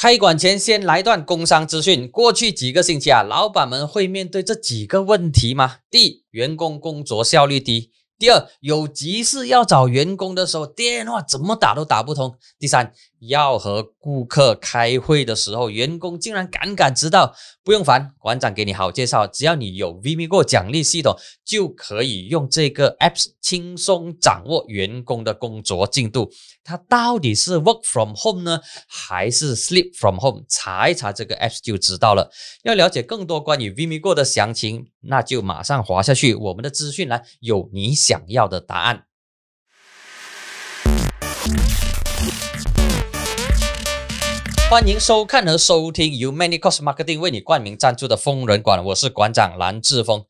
开馆前先来段工商资讯。过去几个星期啊，老板们会面对这几个问题吗？第一，员工工作效率低。第二，有急事要找员工的时候，电话怎么打都打不通。第三，要和顾客开会的时候，员工竟然敢敢迟到。不用烦，馆长给你好介绍，只要你有 VMiGo 奖励系统，就可以用这个 Apps 轻松掌握员工的工作进度。它到底是 Work from home 呢，还是 Sleep from home？查一查这个 app 就知道了。要了解更多关于 VimiGo 的详情，那就马上滑下去，我们的资讯栏有你想要的答案。欢迎收看和收听由 Many Cost Marketing 为你冠名赞助的疯人馆，我是馆长蓝志峰。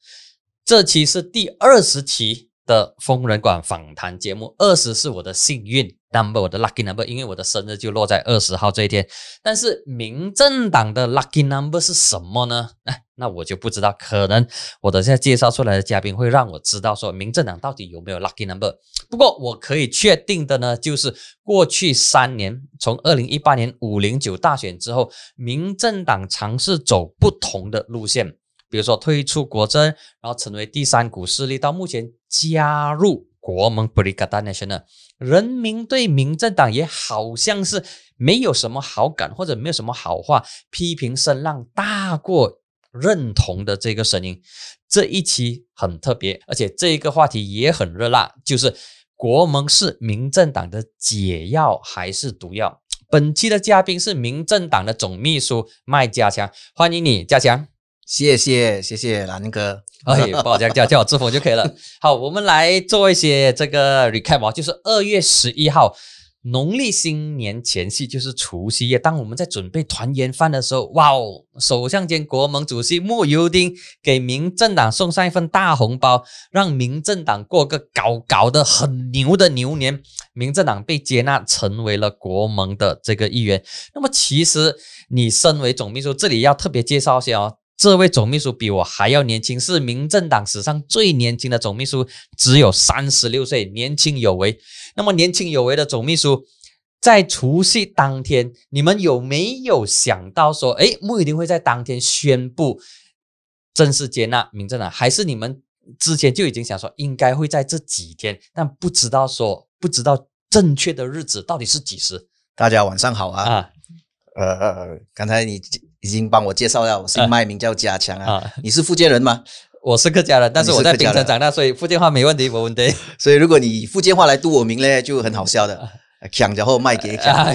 这期是第二十期的疯人馆访谈节目，二十是我的幸运 number，我的 lucky number，因为我的生日就落在二十号这一天。但是民政党的 lucky number 是什么呢？哎。那我就不知道，可能我等下介绍出来的嘉宾会让我知道说，民政党到底有没有 lucky number。不过我可以确定的呢，就是过去三年，从二零一八年五零九大选之后，民政党尝试走不同的路线，比如说退出国政，然后成为第三股势力，到目前加入国盟 Brigada Nasional，人民对民政党也好像是没有什么好感，或者没有什么好话，批评声浪大过。认同的这个声音，这一期很特别，而且这一个话题也很热辣，就是国盟是民政党的解药还是毒药？本期的嘉宾是民政党的总秘书麦家强，欢迎你，家强。谢谢谢谢蓝哥，哎，不好叫叫叫我志峰就可以了。好，我们来做一些这个 recap 啊就是二月十一号。农历新年前夕就是除夕夜，当我们在准备团圆饭的时候，哇哦！首相兼国盟主席莫尤丁给民政党送上一份大红包，让民政党过个搞搞得很牛的牛年。民政党被接纳成为了国盟的这个一员。那么，其实你身为总秘书，这里要特别介绍一下哦。这位总秘书比我还要年轻，是民政党史上最年轻的总秘书，只有三十六岁，年轻有为。那么年轻有为的总秘书，在除夕当天，你们有没有想到说，哎，穆一定会在当天宣布正式接纳民政党？还是你们之前就已经想说，应该会在这几天，但不知道说，不知道正确的日子到底是几时？大家晚上好啊！啊，呃，刚才你。已经帮我介绍了，我姓麦，名叫家强啊。你是福建人吗？我是客家人，但是我在槟城长大，所以福建话没问题，没问题。所以如果你福建话来读我名呢，就很好笑的。强然后卖给强，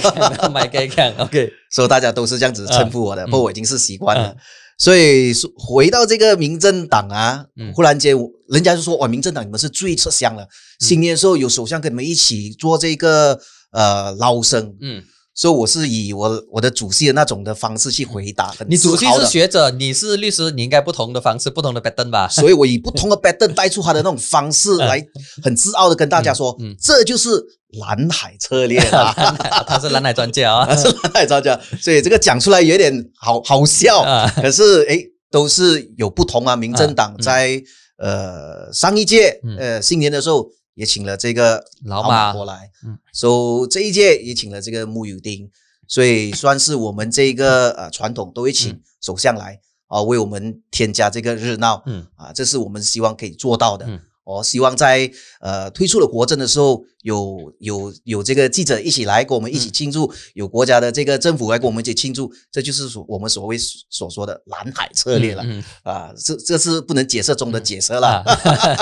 卖给强。OK，所以大家都是这样子称呼我的，不过我已经是习惯了。所以回到这个民政党啊，忽然间人家就说哇，民政党你们是最吃香了。新年的时候有首相跟你们一起做这个呃捞生，嗯。所以我是以我我的主席的那种的方式去回答。你主席是学者，你是律师，你应该不同的方式，不同的 pattern 吧？所以我以不同的 pattern 带出他的那种方式 来，很自傲的跟大家说，这就是蓝海策略啊！他是蓝海专家啊，他是蓝海专家。所以这个讲出来有点好好笑，可是诶，都是有不同啊。民政党在呃上一届呃新年的时候。也请了这个老马。过来，嗯，所以这一届也请了这个木有丁，所以算是我们这个呃传统都会请首相来啊，为我们添加这个热闹，嗯。啊，这是我们希望可以做到的。我希望在呃推出了国政的时候，有有有这个记者一起来跟我们一起庆祝，有国家的这个政府来跟我们一起庆祝，这就是所我们所谓所说的蓝海策略了啊！这这是不能解释中的解释了，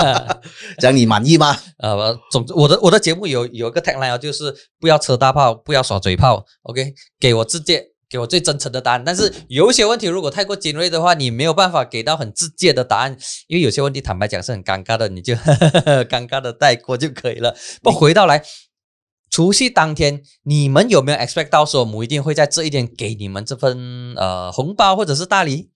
这样你满意吗？呃，总之我的我的节目有有一个 tagline 就是不要扯大炮，不要耍嘴炮，OK，给我直接。给我最真诚的答案，但是有一些问题如果太过尖锐的话，你没有办法给到很直接的答案，因为有些问题坦白讲是很尴尬的，你就 尴尬的带过就可以了。不回到来，除夕当天，你们有没有 expect 到说母一定会在这一天给你们这份呃红包或者是大礼？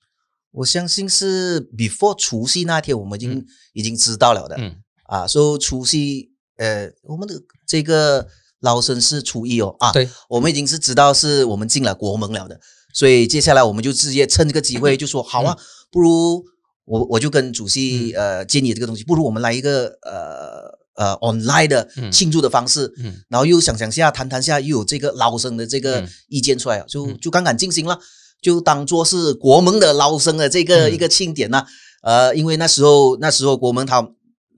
我相信是 before 除夕那天，我们已经已经知道了的。嗯啊，说除夕呃，我们的这个。捞生是初一哦啊，对，我们已经是知道是我们进了国门了的，所以接下来我们就直接趁这个机会 就说好啊，不如我我就跟主席呃建议这个东西，不如我们来一个呃呃 online 的嗯。庆祝的方式，嗯。然后又想想下谈谈下，又有这个捞生的这个嗯。意见出来了，就嗯。就刚刚进行了，就当做是国门的捞生的这个嗯。一个庆典呐、呃，因为那时候那时候国门他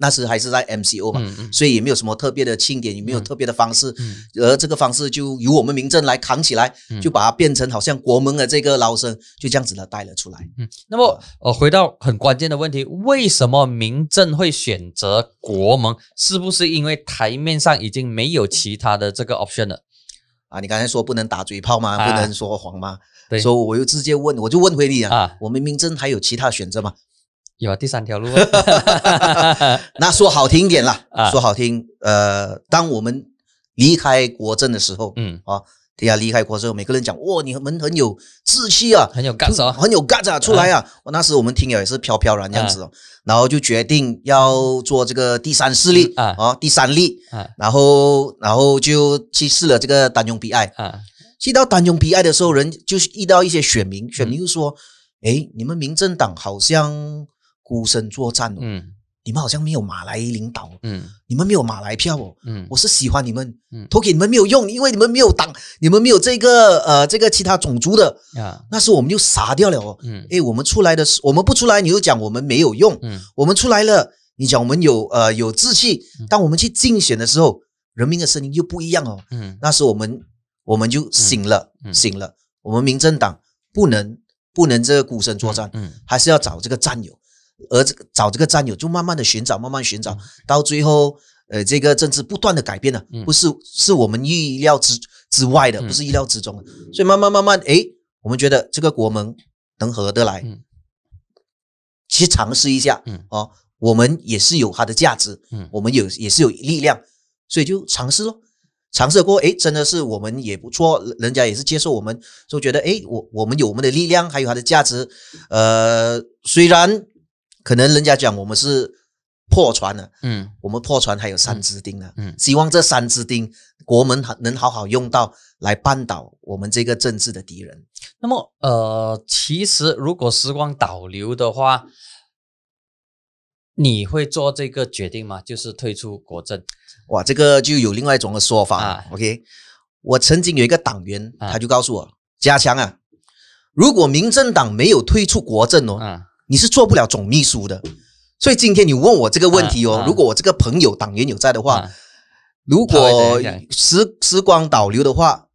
那时还是在 MCO 嘛，所以也没有什么特别的庆典，也没有嗯特别的方式，嗯而这个方式就由我们民政来扛起来，嗯就把它变成好像国门的这个捞生，就这样子的带了出来。嗯。那么，呃，回到很关键的问题，为什么民政会选择国门？是不是因为台面上已经没有其他的这个 option 了？啊，你刚才说不能打嘴炮吗？啊不能说谎吗？对所以我又直接问，我就问回你啊，啊，我们民政还有其他选择吗？有啊，第三条路啊。那说好听一点啦，啊说好听，呃，当我们离开国政的时候，嗯啊，对呀，离开国之后，每个人讲，哇，你们很有志气啊，很有 guts 哦。很有 guts 啊，出来啊！我那时我们听了也是飘飘然这样子哦，然后就决定要做这个第三势力啊啊，第三力，啊然后然后就去试了这个单用 BI。啊去到单用 BI 的时候，人就是遇到一些选民，选民就说：“诶，你们民政党好像孤身作战哦，嗯。你们好像没有马来领导，嗯。你们没有马来票哦。”嗯。我是喜欢你们嗯，投给你们没有用，因为你们没有党，你们没有这个呃这个其他种族的，啊。那时候我们就傻掉了哦。嗯。诶，我们出来的时，我们不出来，你又讲我们没有用；嗯。我们出来了，你讲我们有呃有志气嗯。当我们去竞选的时候，人民的声音又不一样哦。嗯。那时候我们我们就醒了，嗯。嗯醒了。我们民政党不能不能这个孤身作战，嗯。还是要找这个战友，而这个找这个战友，就慢慢的寻找，慢慢寻找，嗯。到最后，呃，这个政治不断的改变了，嗯。不是是我们意料之之外的，嗯。不是意料之中的，所以慢慢慢慢，诶，我们觉得这个国盟能合得来，嗯。去尝试一下，嗯。哦，我们也是有它的价值，嗯。我们有也是有力量，所以就尝试咯。尝试过，诶，真的是我们也不错，人家也是接受我们，就觉得诶，我我们有我们的力量，还有它的价值。呃，虽然可能人家讲我们是破船了，嗯我们破船还有三支钉呢。嗯希望这三支钉国门能好好用到来扳倒我们这个政治的敌人。那么，呃，其实如果时光倒流的话，你会做这个决定吗？就是退出国政？哇，这个就有另外一种的说法。啊 OK，我曾经有一个党员，啊他就告诉我，加强啊，如果民政党没有退出国政哦，啊你是做不了总秘书的。所以今天你问我这个问题哦，如果我这个朋友党员有在的话，啊。如果时时光倒流的话，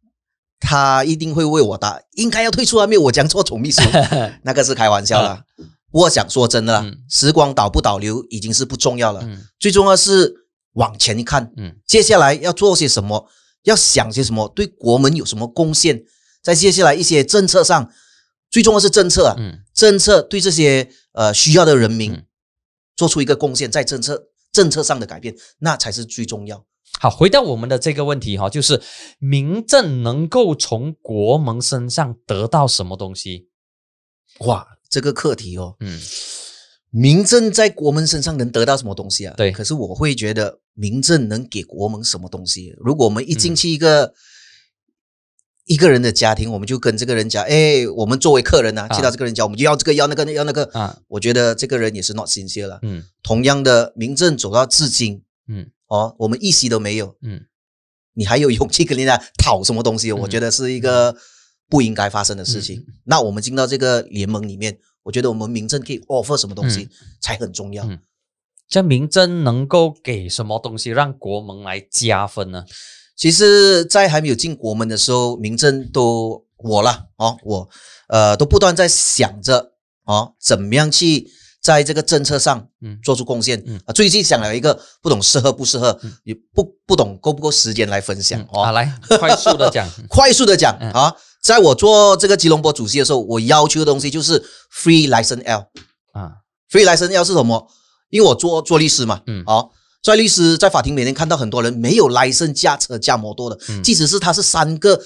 他一定会为我答，应该要退出啊，没有我讲错总秘书，那个是开玩笑啦。不过想说真的时光倒不倒流已经是不重要了，嗯。最重要是往前看，嗯。接下来要做些什么，要想些什么，对国门有什么贡献，在接下来一些政策上，最重要是政策啊，嗯政策对这些呃需要的人民嗯做出一个贡献，在政策政策上的改变，那才是最重要。好，回到我们的这个问题哈，就是民政能够从国盟身上得到什么东西？哇，这个课题哦，嗯民政在国门身上能得到什么东西啊？对可是我会觉得民政能给国门什么东西？如果我们一进嗯去一个、一个人的家庭，我们就跟这个人讲，哎，我们作为客人呢、啊去到这个人家，我们就要这个要那个要那个。啊我觉得这个人也是 not sincere 了。嗯同样的，民政走到至今，嗯哦，我们一席都没有，嗯你还有勇气跟人家讨什么东西？嗯我觉得是一个不应该发生的事情。嗯那我们进到这个联盟里面，我觉得我们民政可以 offer 什么东西、才很重要。嗯这民政能够给什么东西让国盟来加分呢？其实，在还没有进国门的时候，民政都我了，哦，我呃都不断在想着哦，怎么样去在这个政策上嗯做出贡献。嗯啊，最近想了一个不懂适合不适合，嗯也不不懂够不够时间来分享、嗯哦。好，来 快速的讲。快速的讲、嗯啊，在我做这个吉隆坡主席的时候，我要求的东西就是 free license L。啊 free license L 是什么？因为我做做律师嘛，嗯好、在律师在法庭每天看到很多人没有 license 驾车驾摩托的，嗯即使是他是三个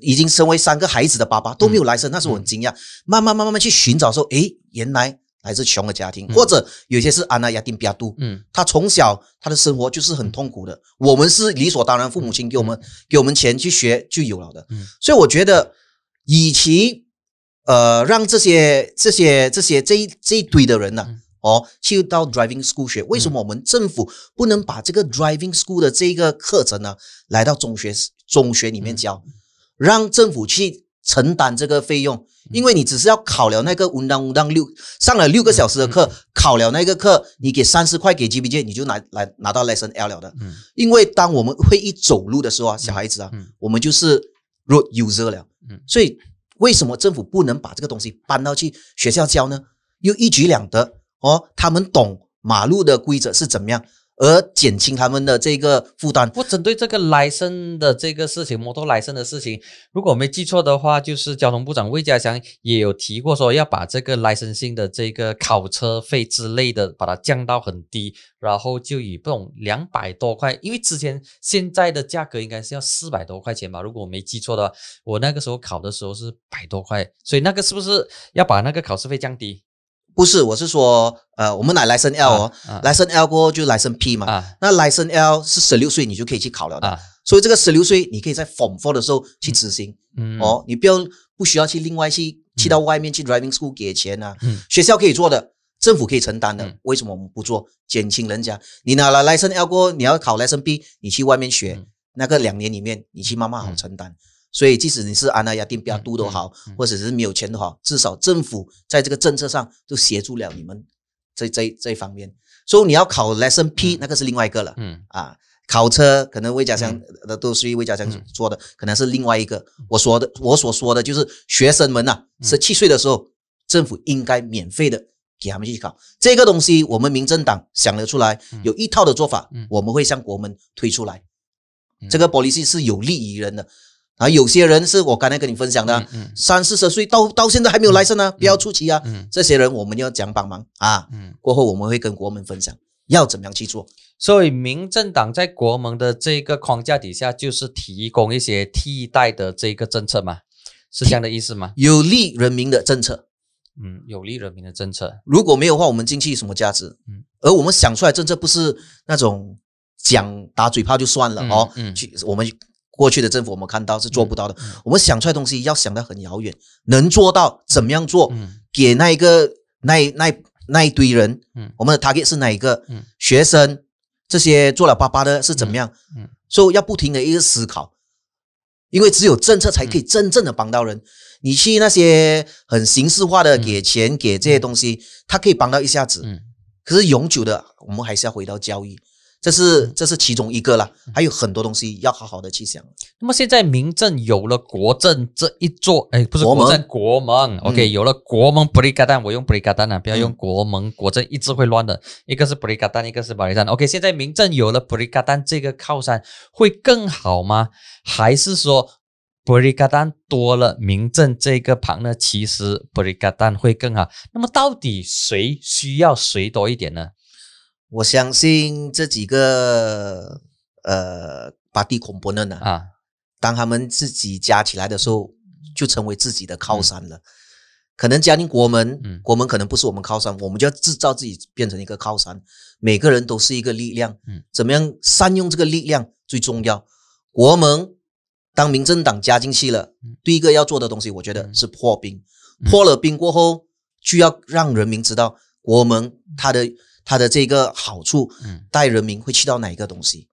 已经身为三个孩子的爸爸都没有 license，、那时候我很惊讶。慢慢慢慢慢去寻找说，诶，原来来自穷的家庭，嗯或者有些是安娜亚丁比亚杜，嗯他从小他的生活就是很痛苦的，我们是理所当然，父母亲给我们、给我们钱去学就有了的，嗯所以我觉得，与其呃让这些这些这些这一这一堆的人呢、嗯哦，去到 driving school 学。为什么我们政府不能把这个 driving school 的这个课程呢，来到中学中学里面教，让政府去承担这个费用？因为你只是要考了那个文当文当六上了六个小时的课，考了那个课，你给三十块给 G B J，你就拿来拿到 lesson L 了的。嗯，因为当我们会一走路的时候啊，小孩子啊，我们就是 road user 了。嗯，所以为什么政府不能把这个东西搬到去学校教呢？又一举两得哦，他们懂马路的规则是怎么样。而减轻他们的这个负担。不针对这个来生的这个事情，摩托来生的事情，如果我没记错的话，就是交通部长魏家祥也有提过，说要把这个来生性的这个考车费之类的，把它降到很低，然后就以这种两百多块，因为之前现在的价格应该是要四百多块钱吧，如果我没记错的话，我那个时候考的时候是百多块，所以那个是不是要把那个考试费降低？不是，我是说，呃，我们拿来生 L 哦，来生 L 过后就来生 P 嘛。那 license L 是十六岁你就可以去考了的，所以这个十六岁你可以在 Form Four 的时候去执行。哦，你不要不需要去另外去去到外面去 Driving School 给钱啊。学校可以做的，政府可以承担的，为什么我们不做？减轻人家，你拿了 license L 过后，你要考 license B，你去外面学，那个两年里面你去慢慢好承担。所以，即使你是安那亚定比较多都好，或者是没有钱的好，至少政府在这个政策上就协助了你们这这这一方面。所以你要考 Lesson P，那个是另外一个了。嗯啊，考车可能魏家祥的都是魏家祥说的，可能是另外一个。我说的，我所说的就是学生们呐，十七岁的时候，政府应该免费的给他们去考这个东西。我们民政党想得出来，有一套的做法，我们会向国门推出来。这个 policy 是有利于人的。啊，有些人是我刚才跟你分享的，三四十岁到到现在还没有来生呢，不要出奇啊。这些人我们要讲帮忙啊。嗯过后我们会跟国门分享要怎么样去做。所以民政党在国门的这个框架底下，就是提供一些替代的这个政策嘛，是这样的意思吗？有利人民的政策，嗯，有利人民的政策。如果没有的话，我们经济什么价值？嗯，而我们想出来政策不是那种讲打嘴炮就算了哦，嗯，去我们。过去的政府我们看到是做不到的，我们想出来东西要想得很遥远，能做到怎么样做？给那一个那那那一堆人，我们的 target 是哪一个？学生这些做了爸爸的是怎么样？所以要不停的一个思考，因为只有政策才可以真正的帮到人。你去那些很形式化的给钱给这些东西，它可以帮到一下子，可是永久的，我们还是要回到教育。这是这是其中一个了，还有很多东西要好好的去想。那么现在民政有了国政这一座，哎，不是国政，国盟，OK，有了国盟，布里嘎丹，我用布里嘎丹啊，不要用国盟，国政一直会乱的。一个是布里嘎丹，一个是巴里山，OK，现在民政有了布里嘎丹这个靠山，会更好吗？还是说布里嘎丹多了民政这个旁呢？其实布里嘎丹会更好。那么到底谁需要谁多一点呢？我相信这几个呃巴蒂孔伯嫩呢啊，当他们自己加起来的时候，就成为自己的靠山了。可能加进国门，嗯国门可能不是我们靠山，我们就要制造自己变成一个靠山。每个人都是一个力量，嗯，怎么样善用这个力量最重要。国门当民政党加进去了，第一个要做的东西，我觉得是破冰。破了冰过后，就要让人民知道国门它的。它的这个好处，嗯，带人民会去到哪一个东西，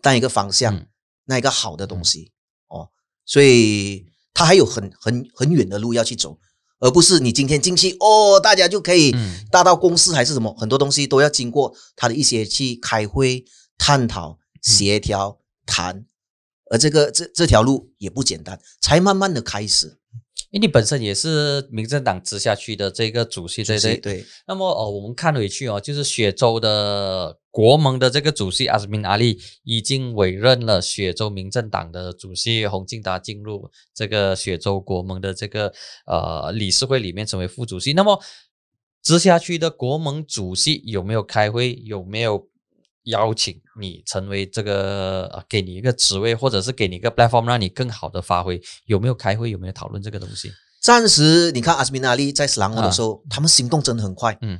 带一个方向，那一个好的东西哦，所以它还有很很很远的路要去走，而不是你今天进去哦，大家就可以大到公司还是什么，很多东西都要经过他的一些去开会、探讨、协调、谈，而这个这这条路也不简单，才慢慢的开始。因为你本身也是民政党直辖区的这个主席，对对对。那么哦，我们看回去哦，就是雪州的国盟的这个主席阿斯敏阿力已经委任了雪州民政党的主席洪敬达进入这个雪州国盟的这个呃理事会里面成为副主席。那么直辖区的国盟主席有没有开会？有没有？邀请你成为这个，给你一个职位，或者是给你一个 platform，让你更好的发挥。有没有开会？有没有讨论这个东西？暂时你看阿斯米纳利在斯兰沃的时候，他们行动真的很快。嗯，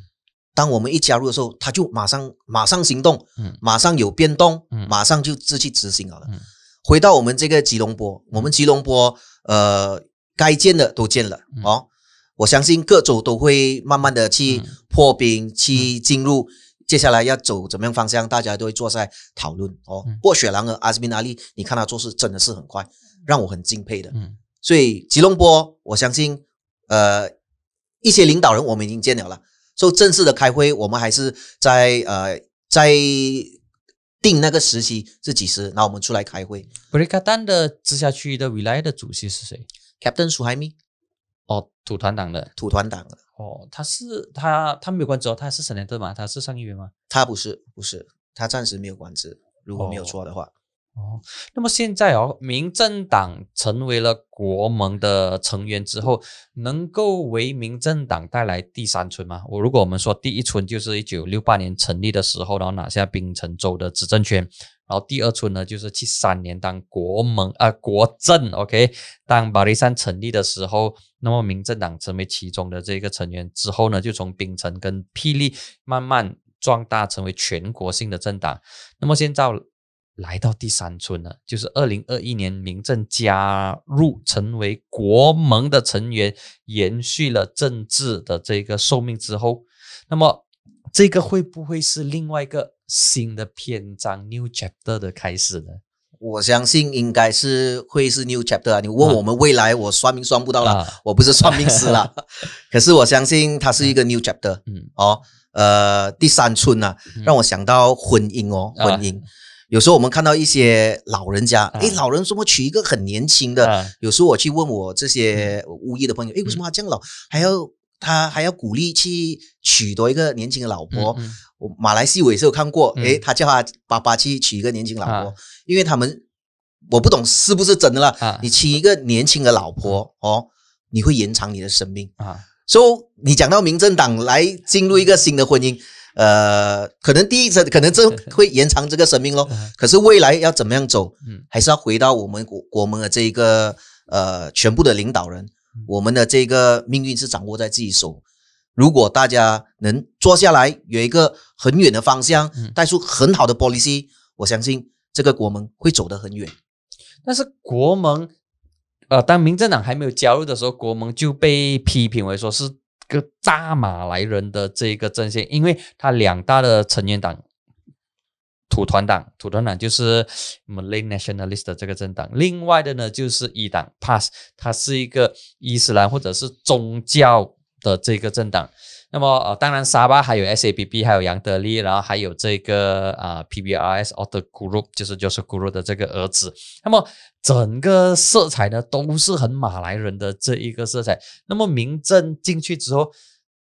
当我们一加入的时候，他就马上马上行动，嗯，马上有变动，嗯，马上就自去执行好了。嗯，回到我们这个吉隆坡，我们吉隆坡呃该建的都建了哦，我相信各州都会慢慢的去破冰，去进入接下来要走怎么样方向，大家都会坐在讨论哦。不过雪狼和阿斯宾阿利，你看他做事真的是很快，让我很敬佩的。嗯，所以吉隆坡，我相信呃一些领导人我们已经见了了，所以正式的开会，我们还是在呃在定那个时期是几时，然后我们出来开会。布里卡丹的直辖区的未来的主席是谁？Captain 苏海米。哦，土团党的土团党的哦，他是他他没有官职哦，他是省联队嘛，他是上议员吗？他不是，不是，他暂时没有官职，如果没有错的话。哦，那么现在哦，民政党成为了国盟的成员之后，能够为民政党带来第三春吗？我如果我们说第一春就是一九六八年成立的时候，然后拿下槟城州的执政权。然后第二春呢，就是七三年当国盟啊国政，OK，当巴黎山成立的时候，那么民政党成为其中的这个成员之后呢，就从槟城跟霹雳慢慢壮大成为全国性的政党。那么现在来到第三春了，就是二零二一年民政加入成为国盟的成员，延续了政治的这个寿命之后，那么这个会不会是另外一个？新的篇章，new chapter 的开始呢？我相信应该是会是 new chapter 啊！你问我们未来，我算命算不到了，我不是算命师啦。可是我相信它是一个 new chapter。嗯，哦，呃，第三春呐，让我想到婚姻哦，婚姻。有时候我们看到一些老人家，哎，老人怎么娶一个很年轻的？有时候我去问我这些物业的朋友，哎，为什么他这样老，还要他还要鼓励去娶多一个年轻的老婆？我马来西亚也是有看过，诶，他叫他爸爸去娶一个年轻老婆，因为他们我不懂是不是真的啦。你娶一个年轻的老婆哦，你会延长你的生命。啊。所以你讲到民政党来进入一个新的婚姻，呃，可能第一次可能这 会延长这个生命咯。可是未来要怎么样走，还是要回到我们国国门的这一个呃全部的领导人，我们的这个命运是掌握在自己手。如果大家能坐下来，有一个很远的方向，带出很好的 policy，我相信这个国盟会走得很远。但是国盟，呃，当民政党还没有加入的时候，国盟就被批评为说是个扎马来人的这个阵线，因为他两大的成员党土团党，土团党就是 Malay Nationalist 的这个政党，另外的呢就是一党 PAS，它是一个伊斯兰或者是宗教。的这个政党，那么呃，当然沙巴还有 S A B B，还有杨德利，然后还有这个啊 P B R S old group，就是就是古鲁的这个儿子。那么整个色彩呢，都是很马来人的这一个色彩。那么民政进去之后，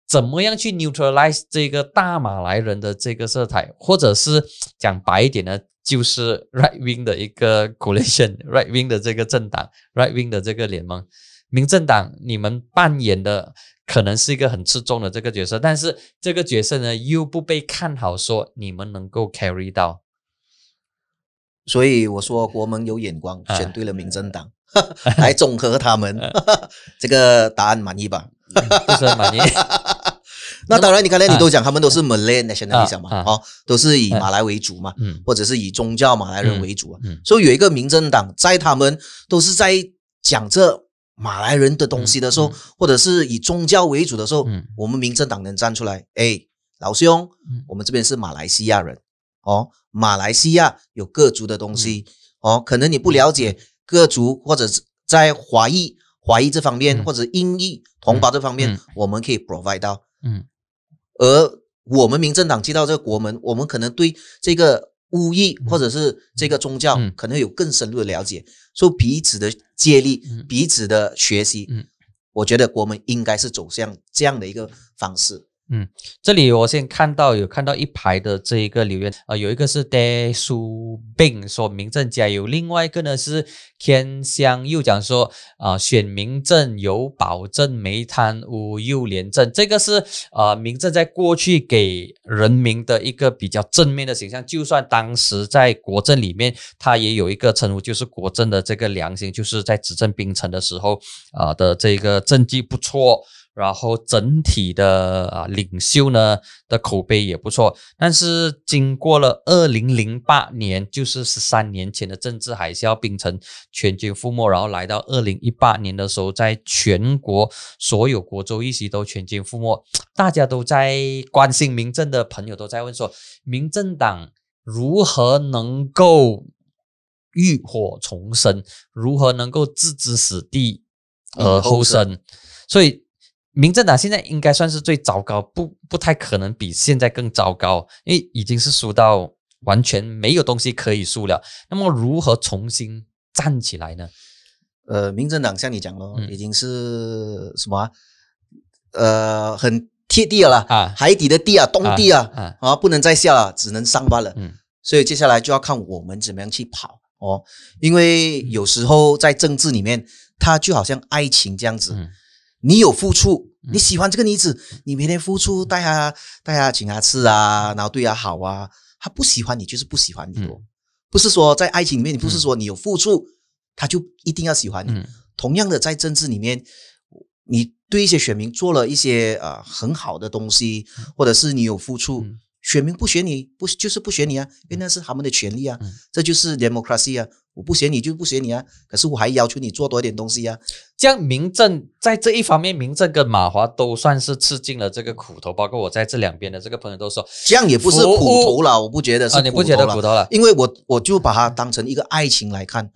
怎么样去 neutralize 这个大马来人的这个色彩，或者是讲白一点呢，就是 right wing 的一个 coalition，right wing 的这个政党，right wing 的这个联盟。民政党，你们扮演的可能是一个很吃重的这个角色，但是这个角色呢又不被看好，说你们能够 carry 到，所以我说国盟有眼光，选对了民政党 来综合他们，这个答案满意吧？不是很满意。那当然，你刚才你都讲他们都是 Malay nationalist 嘛，哦，都是以马来为主嘛，或者是以宗教马来人为主啊，所以有一个民政党在他们都是在讲这。马来人的东西的时候，或者是以宗教为主的时候，我们民政党能站出来。哎，老兄，我们这边是马来西亚人哦，马来西亚有各族的东西哦，可能你不了解各族，或者是在华裔、华裔这方面，或者英裔同胞这方面，我们可以 provide 到。嗯，而我们民政党进到这个国门，我们可能对这个。巫裔或者是这个宗教，可能有更深入的了解，所以彼此的借力，彼此的学习。嗯，我觉得国门应该是走向这样的一个方式。嗯，这里我先看到有看到一排的这一个留言啊，有一个是 De Su Bing 说民政加油，另外一个呢是天香又讲说啊选民政有保证没贪污又廉政，这个是呃民政在过去给人民的一个比较正面的形象，就算当时在国政里面，他也有一个称呼，就是国政的这个良心，就是在执政槟城的时候啊的这个政绩不错。然后整体的啊领袖呢的口碑也不错。但是经过了二零零八年，就是十三年前的政治海啸，冰城全军覆没，然后来到二零一八年的时候，在全国所有国州议席都全军覆没，大家都在关心民政的朋友都在问说，民政党如何能够？浴火重生，如何能够置之死地而后生？所以，民政党现在应该算是最糟糕，不不太可能比现在更糟糕，因为已经是输到完全没有东西可以输了。那么，如何重新站起来呢？呃，民政党像你讲咯，已经是什么？呃，很贴地了啊，海底的地啊，东地啊，啊，不能再下了，只能上班了。嗯，所以接下来就要看我们怎么样去跑。哦，因为有时候在政治里面，它就好像爱情这样子，你有付出，你喜欢这个女子，你每天付出带她带她请她吃啊，然后对她好啊，她不喜欢你就是不喜欢你，不是说在爱情里面，你不是说你有付出，她就一定要喜欢你。同样的，在政治里面，你对一些选民做了一些呃很好的东西，或者是你有付出。选民不选你，不就是不选你啊？因为那是他们的权利啊，这就是 democracy 啊！我不选你就不选你啊，可是我还要求你做多一点东西啊。这样民政在这一方面，民政跟马华都算是吃尽了这个苦头，包括我在这两边的这个朋友都说，这样也不是苦头了，我不觉得是你不觉得苦头了？因为我我就把它当成一个爱情来看。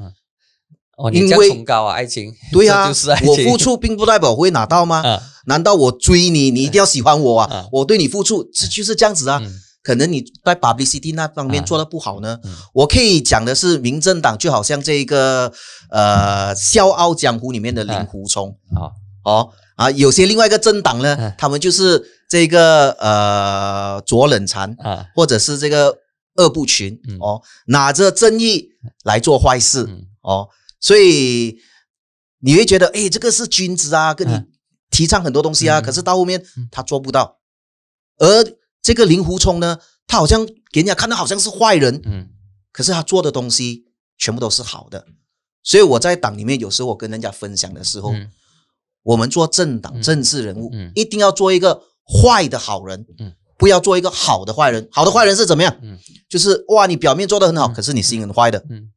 哦，你这崇高啊，爱情 对啊，我付出并不代表会拿到吗？难道我追你，你一定要喜欢我啊？我对你付出，这就是这样子啊。可能你在 publicity 那方面做的不好呢。我可以讲的是，民政党就好像这个呃《笑傲江湖》里面的令狐冲。啊，哦。啊，有些另外一个政党呢，他们就是这个呃左冷禅啊，或者是这个二部群哦，拿着正义来做坏事哦。所以你会觉得，哎，这个是君子啊，跟你提倡很多东西啊，可是到后面他做不到。而这个令狐冲呢，他好像给人家看到好像是坏人，嗯，可是他做的东西全部都是好的。所以我在党里面有时候我跟人家分享的时候，我们做政党政治人物，一定要做一个坏的好人，嗯，不要做一个好的坏人。好的坏人是怎么样？嗯，就是哇，你表面做的很好，可是你心很坏的，嗯，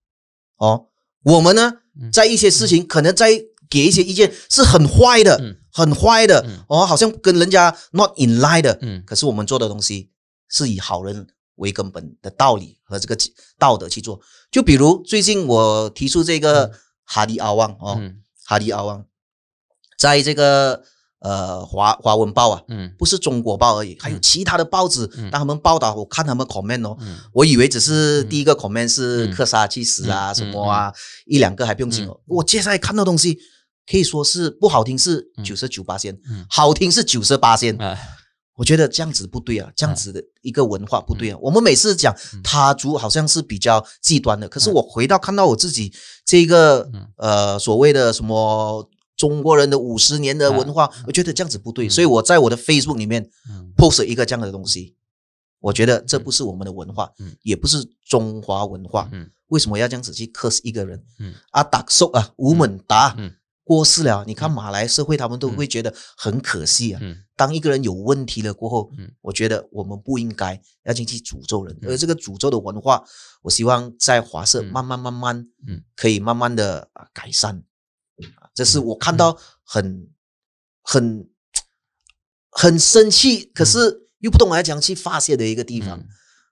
哦。我们呢，在一些事情可能在给一些意见是很坏的，很坏的哦，好像跟人家 not in line 的。嗯，可是我们做的东西是以好人为根本的道理和这个道德去做。就比如最近我提出这个哈迪阿旺哦，哈迪阿旺，在这个。呃，华华文报啊，嗯，不是中国报而已，还有其他的报纸，当他们报道，我看他们 comment 哦，我以为只是第一个 comment 是克沙去死啊什么啊，一两个还不用紧哦，我接下来看到东西可以说是不好听是九十九八仙，好听是九十八仙，我觉得这样子不对啊，这样子的一个文化不对啊。我们每次讲他族好像是比较极端的，可是我回到看到我自己这个呃所谓的什么。中国人的五十年的文化，我觉得这样子不对，所以我在我的 Facebook 里面 post 一个这样的东西。我觉得这不是我们的文化，也不是中华文化。为什么要这样子去克死一个人？阿达叔啊，吴孟达过世了，你看马来社会他们都会觉得很可惜啊。当一个人有问题了过后，我觉得我们不应该要进去诅咒人，而这个诅咒的文化，我希望在华社慢慢慢慢，可以慢慢的啊改善。这是我看到很很很生气，可是又不懂来讲去发泄的一个地方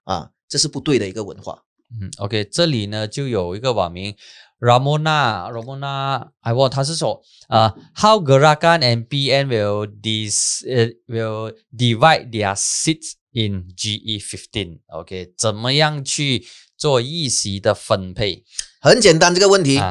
啊，这是不对的一个文化。嗯，OK，这里呢就有一个网名 Ramona，Ramona，I want，他是说啊，How Gerakan and BN will this will divide their seats in GE fifteen？OK，怎么样去做议席的分配？很简单，这个问题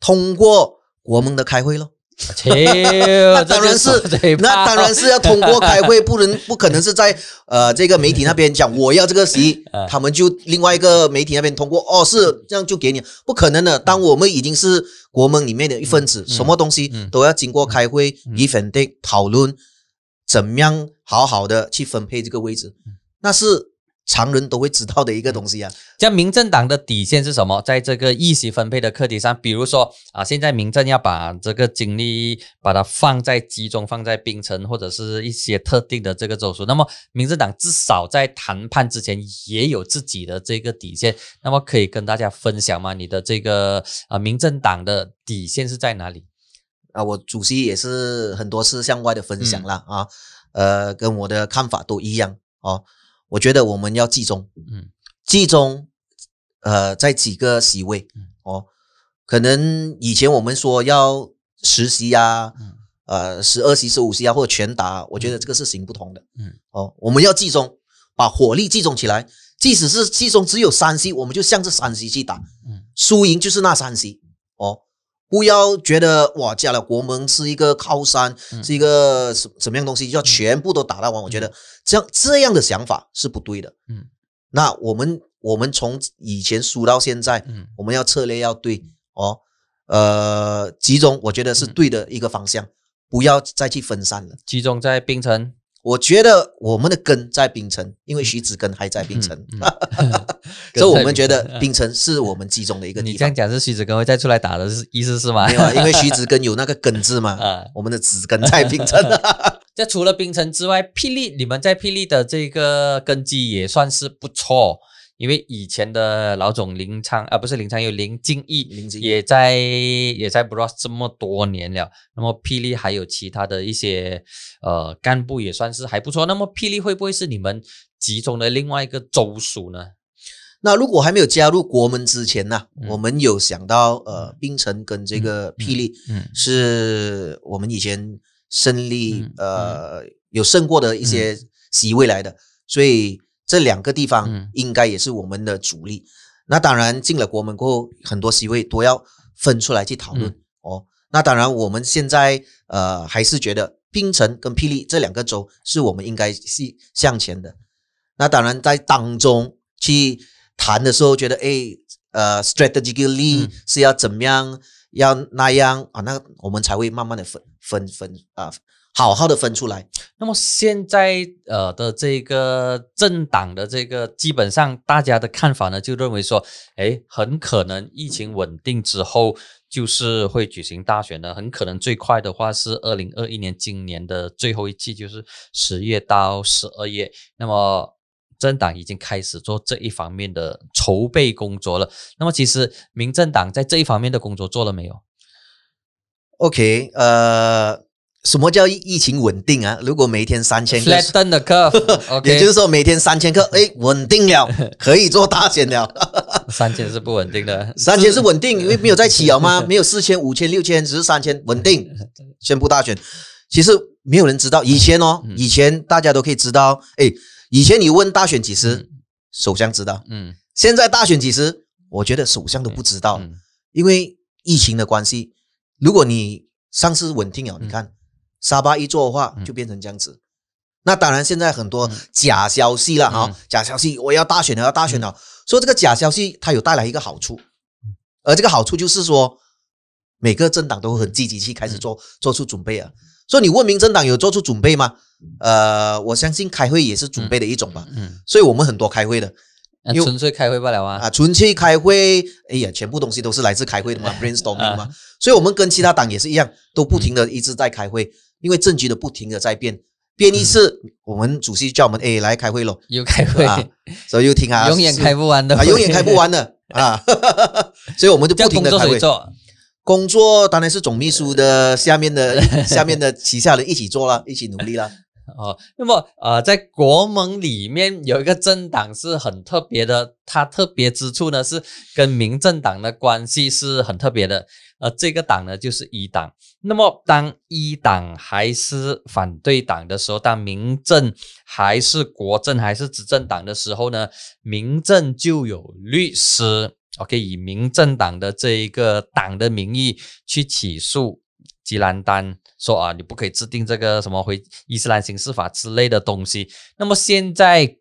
通过。国盟的开会喽，那当然是，那当然是要通过开会，不能不可能是在呃这个媒体那边讲我要这个席，他们就另外一个媒体那边通过，哦是这样就给你，不可能的。当我们已经是国盟里面的一份子，什么东西都要经过开会、以粉的讨论，怎么样好好的去分配这个位置，那是常人都会知道的一个东西啊。像民政党的底线是什么？在这个议席分配的课题上，比如说啊，现在民政要把这个精力把它放在集中放在槟城或者是一些特定的这个州属，那么民政党至少在谈判之前也有自己的这个底线。那么可以跟大家分享吗？你的这个啊，民政党的底线是在哪里？啊，我主席也是很多次向外的分享了啊，呃，跟我的看法都一样哦。我觉得我们要集中，嗯，集中，呃，在几个席位哦，可能以前我们说要十席呀，呃，十二席、十五席啊，或者全打，我觉得这个是行不通的，嗯，哦，我们要集中，把火力集中起来，即使是集中只有三席，我们就向着三席去打，嗯，输赢就是那三席，哦。不要觉得哇，加了国门是一个靠山，是一个什什么样东西，就要全部都打到完。我觉得这样这样的想法是不对的。嗯，那我们我们从以前输到现在，嗯，我们要策略要对哦，呃，集中，我觉得是对的一个方向，不要再去分散了。集中在冰城。我觉得我们的根在冰城，因为徐子根还在冰城，所以我们觉得冰城是我们集中的一个地方。你这样讲是徐子根会再出来打的是意思是吗？没有，因为徐子根有那个根字嘛。啊，我们的子根在冰城。这除了冰城之外，霹雳你们在霹雳的这个根基也算是不错。因为以前的老总林昌啊，不是林昌，有林敬义，林敬也在也在 Bros 这么多年了。那么霹雳还有其他的一些呃干部也算是还不错。那么霹雳会不会是你们集中的另外一个州属呢？那如果还没有加入国门之前呢，我们有想到呃，槟城跟这个霹雳，嗯，是我们以前胜利呃有胜过的一些席位来的，所以。这两个地方应该也是我们的主力。那当然进了国门过后，很多席位都要分出来去讨论哦。那当然，我们现在呃还是觉得槟城跟霹雳这两个州是我们应该是向前的。那当然在当中去谈的时候，觉得哎呃 strategically 是要怎么样，要那样啊，那我们才会慢慢的分分分啊。好好的分出来。那么现在呃的这个政党的这个基本上大家的看法呢，就认为说，哎，很可能疫情稳定之后就是会举行大选的，很可能最快的话是二零二一年今年的最后一季，就是十月到十二月。那么政党已经开始做这一方面的筹备工作了。那么其实民政党在这一方面的工作做了没有？OK，呃。什么叫疫情稳定啊？如果每天三千克，也就是说每天三千克，哎，稳定了，可以做大选了。三千是不稳定的，三千是稳定，因为没有再起了吗？没有四千、五千、六千，只是三千稳定，宣布大选。其实没有人知道，以前哦，以前大家都可以知道，哎，以前你问大选几时，首相知道，嗯，现在大选几时，我觉得首相都不知道，因为疫情的关系。如果你上次稳定了，你看。沙巴一做的话，就变成这样子。那当然，现在很多假消息了哈，假消息，我要大选了，要大选了。说这个假消息，它有带来一个好处，而这个好处就是说，每个政党都很积极去开始做做出准备啊。说你问民政党有做出准备吗？呃，我相信开会也是准备的一种吧。嗯，所以我们很多开会的，纯粹开会不了啊。啊，纯粹开会，哎呀，全部东西都是来自开会的嘛，brainstorming 嘛。所以我们跟其他党也是一样，都不停的一直在开会。因为政局的不停的在变，变一次，我们主席叫我们哎来开会喽，又开会啊，所以又听啊，永远开不完的，啊，永远开不完的啊，所以我们就不停的开会。工作当然是总秘书的下面的 下面的旗下人一起做了，一起努力了。哦，那么呃，在国盟里面有一个政党是很特别的，它特别之处呢是跟民政党的关系是很特别的。呃，这个党呢就是一党。那么当一党还是反对党的时候，当民政还是国政还是执政党的时候呢，民政就有律师，OK，以民政党的这一个党的名义去起诉吉兰丹。说啊，你不可以制定这个什么回伊斯兰刑事法之类的东西。那么现在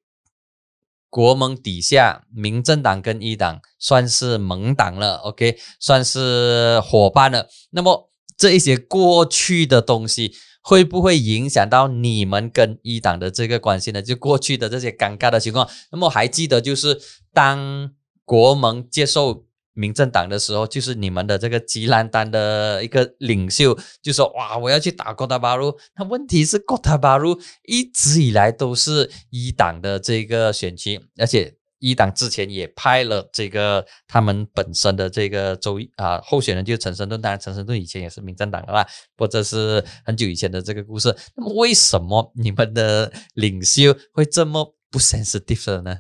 国盟底下，民政党跟一党算是盟党了，OK，算是伙伴了。那么这一些过去的东西会不会影响到你们跟一党的这个关系呢？就过去的这些尴尬的情况，那么还记得就是当国盟接受。民政党的时候，就是你们的这个吉兰丹的一个领袖，就说：“哇，我要去打戈达巴鲁。”那问题是，戈达巴鲁一直以来都是一党的这个选区，而且一党之前也派了这个他们本身的这个州啊候选人，就是陈生顿。当然，陈生顿以前也是民政党的啦，或者是很久以前的这个故事。那么，为什么你们的领袖会这么不 sensitive 呢？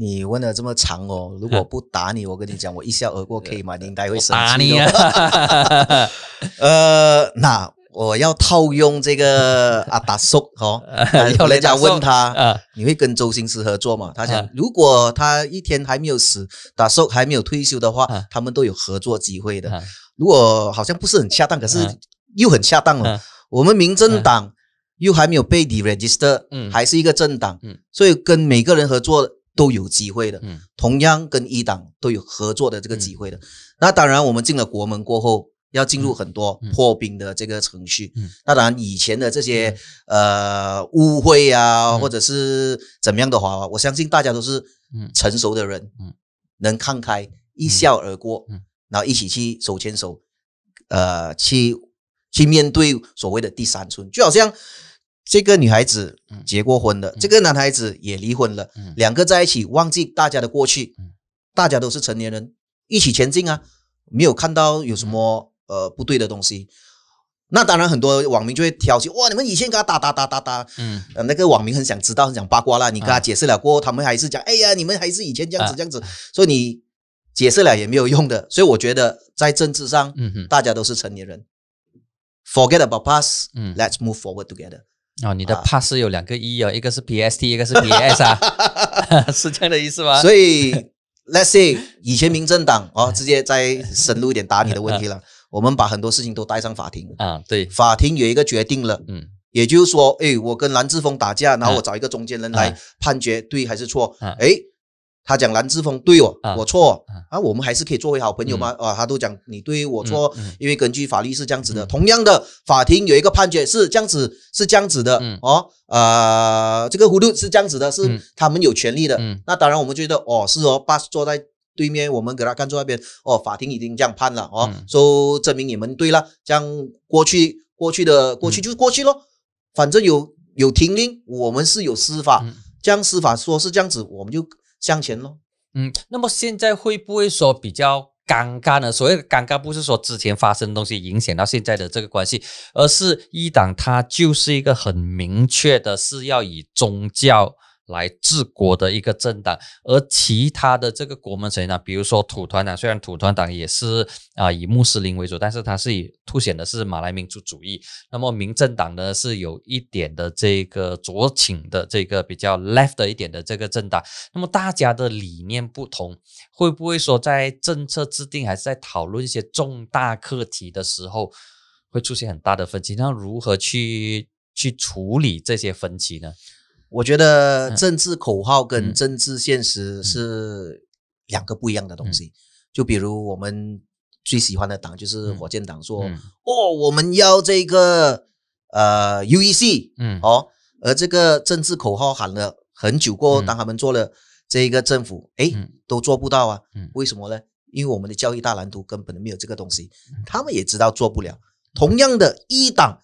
你问的这么长哦，如果不打你，我跟你讲，我一笑而过可以吗？你应该会生气。打你啊！呃，那我要套用这个 阿达叔哦，有人家问他，你会跟周星驰合作吗？他讲，如果他一天还没有死，达叔还没有退休的话，他们都有合作机会的。如果好像不是很恰当，可是又很恰当了。我们民政党又还没有被 deregister，嗯，还是一个政党，嗯，所以跟每个人合作。都有机会的，嗯，同样跟一党都有合作的这个机会的。那当然，我们进了国门过后，要进入很多破冰的这个程序。嗯，那当然，以前的这些呃误会啊，或者是怎么样的话，我相信大家都是成熟的人，嗯，能看开，一笑而过，嗯，然后一起去手牵手，呃，去去面对所谓的第三春，就好像。这个女孩子结过婚的，这个男孩子也离婚了，两个在一起，忘记大家的过去，大家都是成年人，一起前进啊，没有看到有什么呃不对的东西。那当然，很多网民就会挑起，哇，你们以前跟他打打打打打，嗯，那个网民很想知道，很想八卦啦。你跟他解释了过后，他们还是讲，哎呀，你们还是以前这样子这样子，所以你解释了也没有用的。所以我觉得在政治上，嗯大家都是成年人，forget about past，嗯，let's move forward together。哦，你的 pass 有两个 e 哦，一个是 PST，一个是 PS 啊，是这样的意思吗？所以 Let's say 以前民政党哦，直接再深入一点答你的问题了。我们把很多事情都带上法庭。啊，对，法庭有一个决定了，嗯，也就是说，哎，我跟蓝志峰打架，然后我找一个中间人来判决对还是错，哎。他讲蓝志峰对我，我错啊，我们还是可以作为好朋友吗？啊，他都讲你对我错，因为根据法律是这样子的。同样的，法庭有一个判决是这样子，是这样子的哦，呃，这个弧度是这样子的，是他们有权利的。那当然，我们觉得哦，是哦，boss 坐在对面，我们给他看坐那边，哦，法庭已经这样判了哦，说证明你们对了，这样过去过去的过去就过去咯，反正有有庭令，我们是有司法，这样司法说是这样子，我们就。向前咯，嗯，那么现在会不会说比较尴尬呢？所谓的尴尬，不是说之前发生的东西影响到现在的这个关系，而是一党它就是一个很明确的，是要以宗教。来治国的一个政党，而其他的这个国门谁呢？比如说土团党，虽然土团党也是啊以穆斯林为主，但是它是以凸显的是马来民族主义。那么民政党呢是有一点的这个左倾的这个比较 left 的一点的这个政党。那么大家的理念不同，会不会说在政策制定还是在讨论一些重大课题的时候，会出现很大的分歧？那如何去去处理这些分歧呢？我觉得政治口号跟政治现实是两个不一样的东西。就比如我们最喜欢的党就是火箭党，说哦，我们要这个呃 UEC，嗯，哦，而这个政治口号喊了很久过，当他们做了这一个政府，哎，都做不到啊。为什么呢？因为我们的教育大蓝图根本没有这个东西，他们也知道做不了。同样的，一党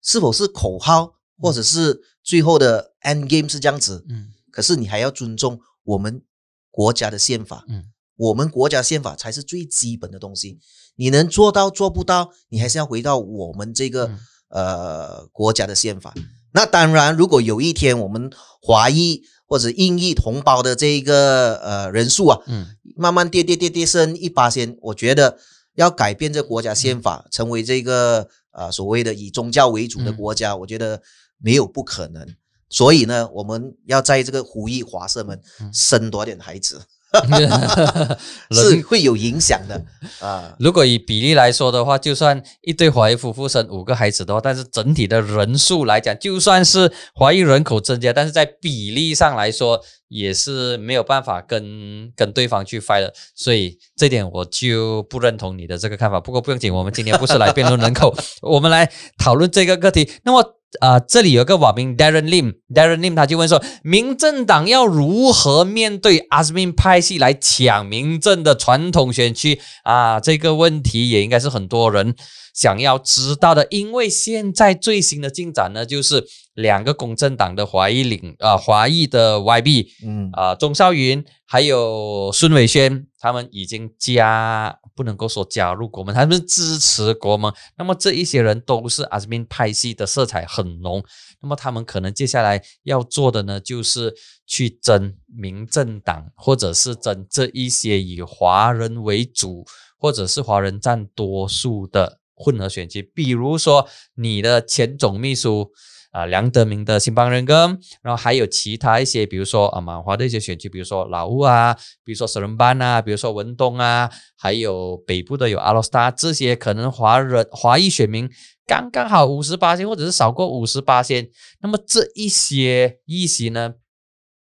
是否是口号？或者是最后的 end game 是这样子，嗯，可是你还要尊重我们国家的宪法，嗯，我们国家宪法才是最基本的东西。你能做到做不到，你还是要回到我们这个呃国家的宪法。那当然，如果有一天我们华裔或者印裔同胞的这一个呃人数啊，嗯，慢慢跌跌跌跌升一八先，我觉得要改变这国家宪法，成为这个啊所谓的以宗教为主的国家，我觉得。没有不可能，所以呢，我们要在这个呼吁华社们生多点孩子。是会有影响的啊。如果以比例来说的话，就算一对华裔夫妇生五个孩子的话，但是整体的人数来讲，就算是华裔人口增加，但是在比例上来说，也是没有办法跟跟对方去 fight 的。所以这点我就不认同你的这个看法。不过不用紧，我们今天不是来辩论人口，我们来讨论这个课题。那么。啊，这里有个网民 Darren Lim，Darren Lim 他就问说，民政党要如何面对阿斯敏派系来抢民政的传统选区啊？这个问题也应该是很多人想要知道的，因为现在最新的进展呢，就是两个公正党的华裔领啊，华裔的 YB，嗯啊，钟少云还有孙伟轩，他们已经加。不能够说加入国盟，他们支持国盟。那么这一些人都是阿斯敏派系的色彩很浓。那么他们可能接下来要做的呢，就是去争民政党，或者是争这一些以华人为主，或者是华人占多数的混合选区。比如说你的前总秘书。啊，梁德明的新邦人根，然后还有其他一些，比如说啊，满华的一些选区，比如说老屋啊，比如说石人班啊，比如说文东啊，还有北部的有阿罗斯塔，这些可能华人华裔选民刚刚好五十八线，或者是少过五十八线，那么这一些议席呢，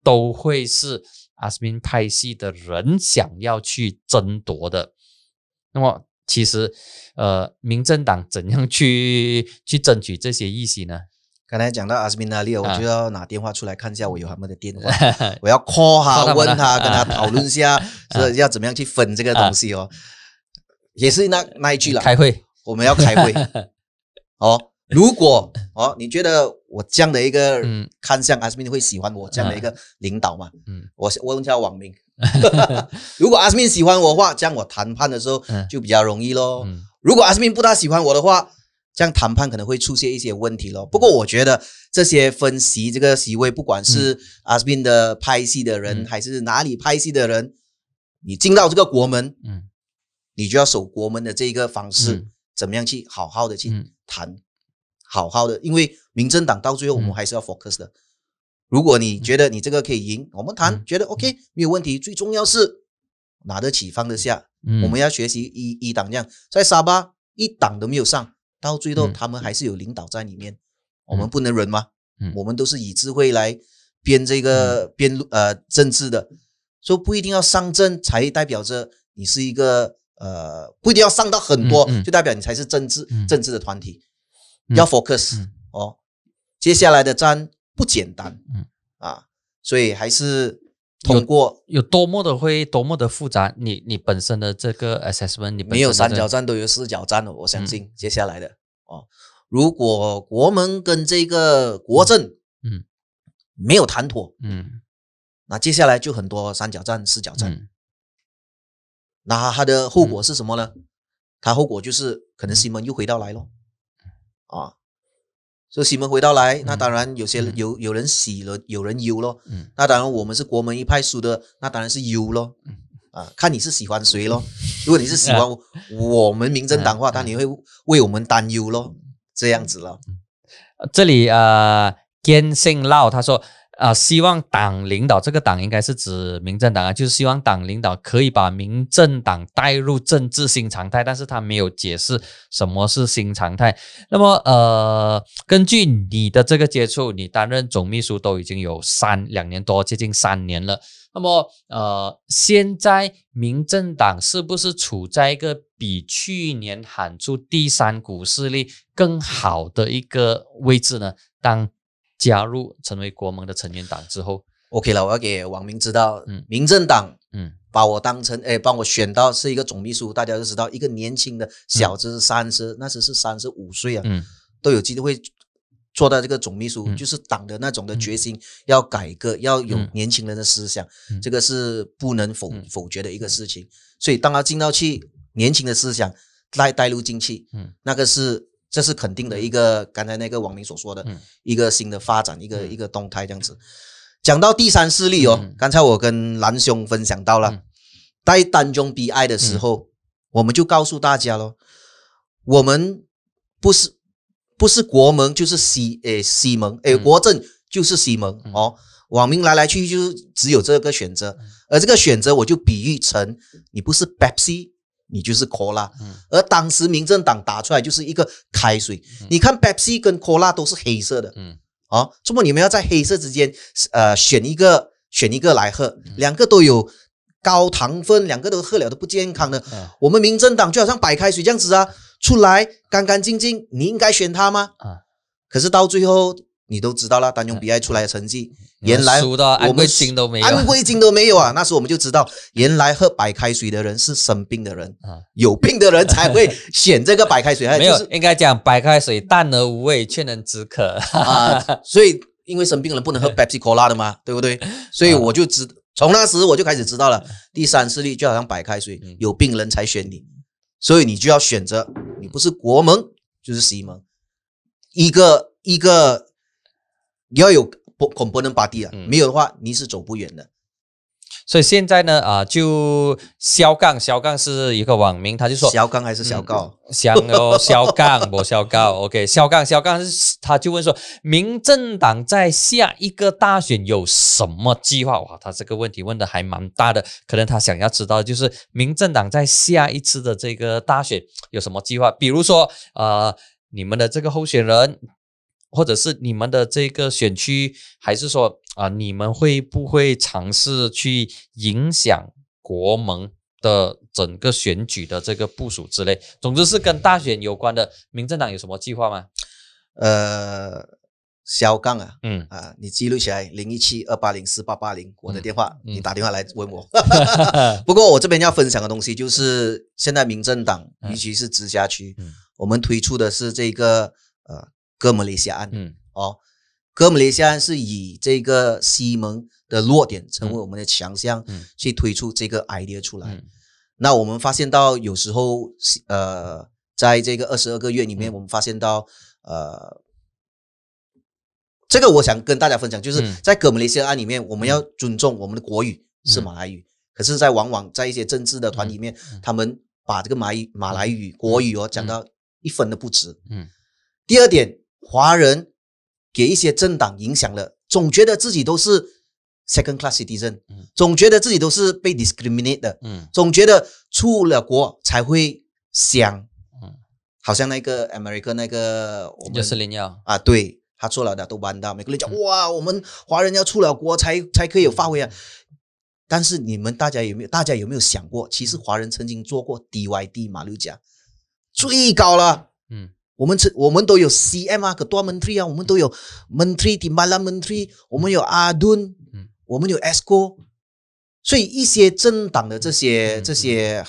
都会是阿斯敏派系的人想要去争夺的。那么其实，呃，民政党怎样去去争取这些议席呢？刚才讲到阿斯敏那里，我就要拿电话出来看一下，我有他们的电话，我要 call 他，问他，跟他讨论一下，是要怎么样去分这个东西哦。也是那那一句了，开会，我们要开会。哦，如果哦，你觉得我这样的一个看向阿斯敏会喜欢我这样的一个领导吗？嗯，我我问一下网民，如果阿斯敏喜欢我的话，这样我谈判的时候就比较容易喽。如果阿斯敏不大喜欢我的话，这样谈判可能会出现一些问题咯。不过我觉得这些分析这个席位，不管是阿斯宾的拍戏的人，还是哪里拍戏的人，你进到这个国门，嗯，你就要守国门的这一个方式，怎么样去好好的去谈，好好的，因为民政党到最后我们还是要 focus 的。如果你觉得你这个可以赢，我们谈，觉得 OK 没有问题。最重要是拿得起放得下，我们要学习一一党这样，在沙巴一党都没有上。到最后，他们还是有领导在里面，我们不能忍吗？我们都是以智慧来编这个编呃政治的，说不一定要上阵才代表着你是一个呃，不一定要上到很多就代表你才是政治政治的团体，要 focus 哦。接下来的战不简单，啊，所以还是。通过。有多么的会多么的复杂，你你本身的这个 assessment，你没有三角战都有四角战了，我相信接下来的。哦，如果国门跟这个国政嗯。没有谈妥嗯，那接下来就很多三角战四角战，那它的后果是什么呢？它后果就是可能西门又回到来咯。啊。所以西门回到来，那当然有些有有人喜了，有人忧咯。嗯，那当然我们是国门一派输的，那当然是忧咯。嗯，啊，看你是喜欢谁咯。如果你是喜欢我们民政党话，那你会为我们担忧咯，这样子了。这里呃，坚信老他说。啊，希望党领导这个党应该是指民政党啊，就是希望党领导可以把民政党带入政治新常态，但是他没有解释什么是新常态。那么，呃，根据你的这个接触，你担任总秘书都已经有三两年多，接近三年了。那么，呃，现在民政党是不是处在一个比去年喊出第三股势力更好的一个位置呢？当加入成为国盟的成员党之后，OK 了，我要给网民知道，嗯，民政党，嗯，把我当成，哎，帮我选到是一个总秘书，大家都知道，一个年轻的小子，三十，那时是三十五岁啊，嗯，都有机会做到这个总秘书，就是党的那种的决心，要改革，要有年轻人的思想，这个是不能否否决的一个事情。所以当他进到去，年轻的思想带带入进去，嗯，那个是。这是肯定的一个，刚才那个网民所说的一个新的发展，一个一个动态这样子。讲到第三势力哦，刚才我跟蓝兄分享到了，在单中 BI 的时候，我们就告诉大家喽，我们不是不是国盟就是西诶西盟诶国政就是西盟哦，网民来来去去就只有这个选择，而这个选择我就比喻成你不是 Pepsi，你就是 Cola，而当时民政党打出来就是一个开水。你看 Pepsi 跟 Cola 都是黑色的，嗯，啊，这么你们要在黑色之间呃选一个选一个来喝，两个都有高糖分，两个都喝了都不健康的。我们民政党就好像白开水这样子啊，出来干干净净，你应该选它吗？啊，可是到最后。你都知道了，单用比赛出来的成绩，原来输到安慰金都没有，安徽金都没有啊！那时候我们就知道，原来喝白开水的人是生病的人啊，有病的人才会选这个白开水。没有，应该讲白开水淡而无味，却能止渴啊。所以，因为生病人不能喝 Pepsi Cola 的嘛，对不对？所以我就知，从那时我就开始知道了，第三势力就好像白开水，有病人才选你，所以你就要选择，你不是国盟就是西盟，一个一个。你要有不恐不能拔地啊，没有的话你是走不远的。所以现在呢，啊，就肖杠，肖杠是一个网名，他就说肖杠还是肖告？肖哦，肖杠不肖告？OK，肖杠，肖杠是他就问说，民政党在下一个大选有什么计划？哇，他这个问题问的还蛮大的，可能他想要知道就是民政党在下一次的这个大选有什么计划？比如说，呃，你们的这个候选人。或者是你们的这个选区，还是说啊，你们会不会尝试去影响国盟的整个选举的这个部署之类？总之是跟大选有关的。民政党有什么计划吗？呃，肖杠啊，嗯啊，你记录起来零一七二八零四八八零我的电话，你打电话来问我。不过我这边要分享的东西就是，现在民政党，尤其是直辖区，我们推出的是这个呃。哥马雷西亚案，嗯，哦，哥马雷西亚案是以这个西蒙的弱点成为我们的强项，嗯，去推出这个 idea 出来。那我们发现到有时候，呃，在这个二十二个月里面，我们发现到，呃，这个我想跟大家分享，就是在哥马雷西亚案里面，我们要尊重我们的国语是马来语，可是，在往往在一些政治的团里面，他们把这个马语马来语国语哦讲到一分都不值，嗯。第二点。华人给一些政党影响了，总觉得自己都是 second class citizen，总觉得自己都是被 discriminate 的，总觉得出了国才会想，好像那个 America 那个就是林耀。啊，对他做了的都搬到，每个人讲哇，我们华人要出了国才才可以有发挥啊。但是你们大家有没有大家有没有想过，其实华人曾经做过 DYD 马六甲最高了，嗯。我们这我们都有 CM 啊，可多 Menteri 啊，我们都有 Menteri di Malam Menteri，我们有阿敦，嗯，我们有 ESCO，所以一些政党的这些这些，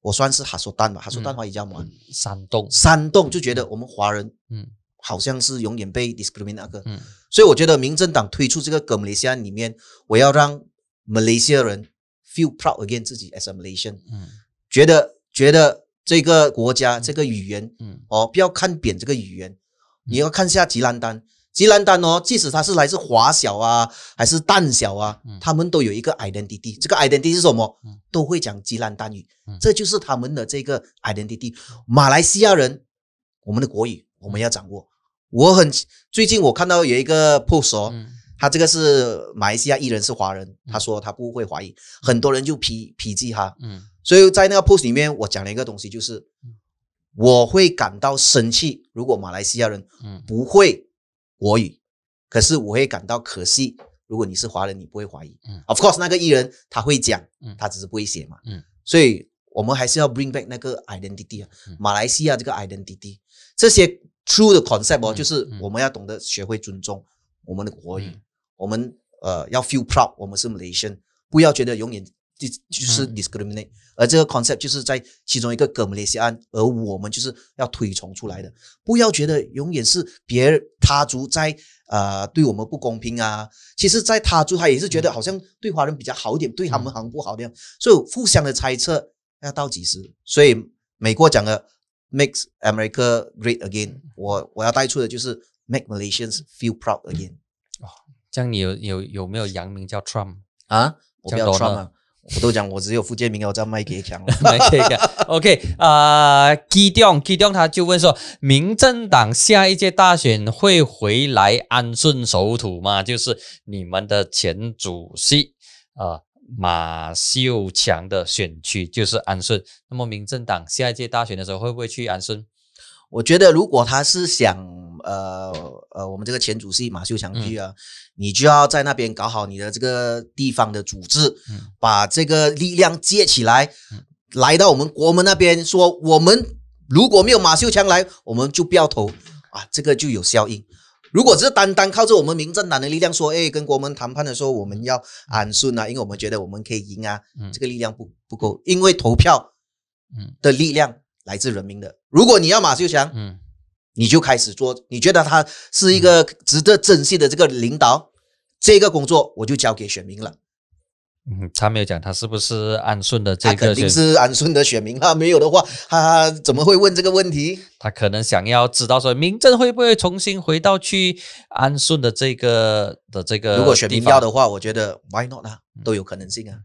我算是哈苏丹吧，哈苏丹话也叫什么？煽动，煽动就觉得我们华人，嗯，好像是永远被 discriminate 那个，嗯，所以我觉得民政党推出这个格马来西亚里面，我要让马来西亚人 feel proud again 自己 as a Malaysian，嗯，觉得觉得。这个国家这个语言，嗯，哦，不要看扁这个语言，你要看下吉兰丹，吉兰丹哦，即使他是来自华小啊，还是淡小啊，他们都有一个 identity，这个 identity 是什么？都会讲吉兰丹语，这就是他们的这个 identity。马来西亚人，我们的国语我们要掌握。我很最近我看到有一个 post 哦，他这个是马来西亚艺人是华人，他说他不会华语，很多人就批批记他，嗯。所以在那个 post 里面，我讲了一个东西，就是我会感到生气，如果马来西亚人不会国语，可是我会感到可惜，如果你是华人，你不会怀疑。嗯。Of course，那个艺人他会讲，他只是不会写嘛。嗯所以我们还是要 bring back 那个 identity 啊，马来西亚这个 identity，这些 true 的 concept 哦，就是我们要懂得学会尊重我们的国语，我们呃要 feel proud，我们是 Malaysian，不要觉得永远。就就是 discriminate，而这个 concept 就是在其中一个格姆雷西案，而我们就是要推崇出来的。不要觉得永远是别人他族在呃对我们不公平啊，其实，在他族他也是觉得好像对华人比较好一点，对他们好像不好的样。所以互相的猜测要到几时？所以美国讲的 makes America great again，我我要带出的就是 make Malaysians feel proud again。哦，这样你有有有没有洋名叫 Trump 啊？我不要 Trump 啊。我都讲我只有福建民谣在卖给强了。卖给强。OK 啊，基东基东他就问说，民政党下一届大选会回来安顺守土吗？就是你们的前主席啊马秀强的选区就是安顺。那么民政党下一届大选的时候会不会去安顺？我觉得如果他是想呃呃我们这个前主席马秀强去啊。你就要在那边搞好你的这个地方的组织，把这个力量接起来，来到我们国门那边说，我们如果没有马秀强来，我们就不要投啊，这个就有效应。如果只是单单靠着我们民政党的力量说，哎，跟国门谈判的时候我们要安顺啊，因为我们觉得我们可以赢啊，这个力量不不够，因为投票的力量来自人民的。如果你要马秀强，嗯。你就开始做，你觉得他是一个值得珍惜的这个领导，这个工作我就交给选民了。嗯，他没有讲他是不是安顺的这个，肯定是安顺的选民啊。没有的话，他怎么会问这个问题？他可能想要知道说，民政会不会重新回到去安顺的这个的这个。如果选民要的话，我觉得 why not 啊，都有可能性啊。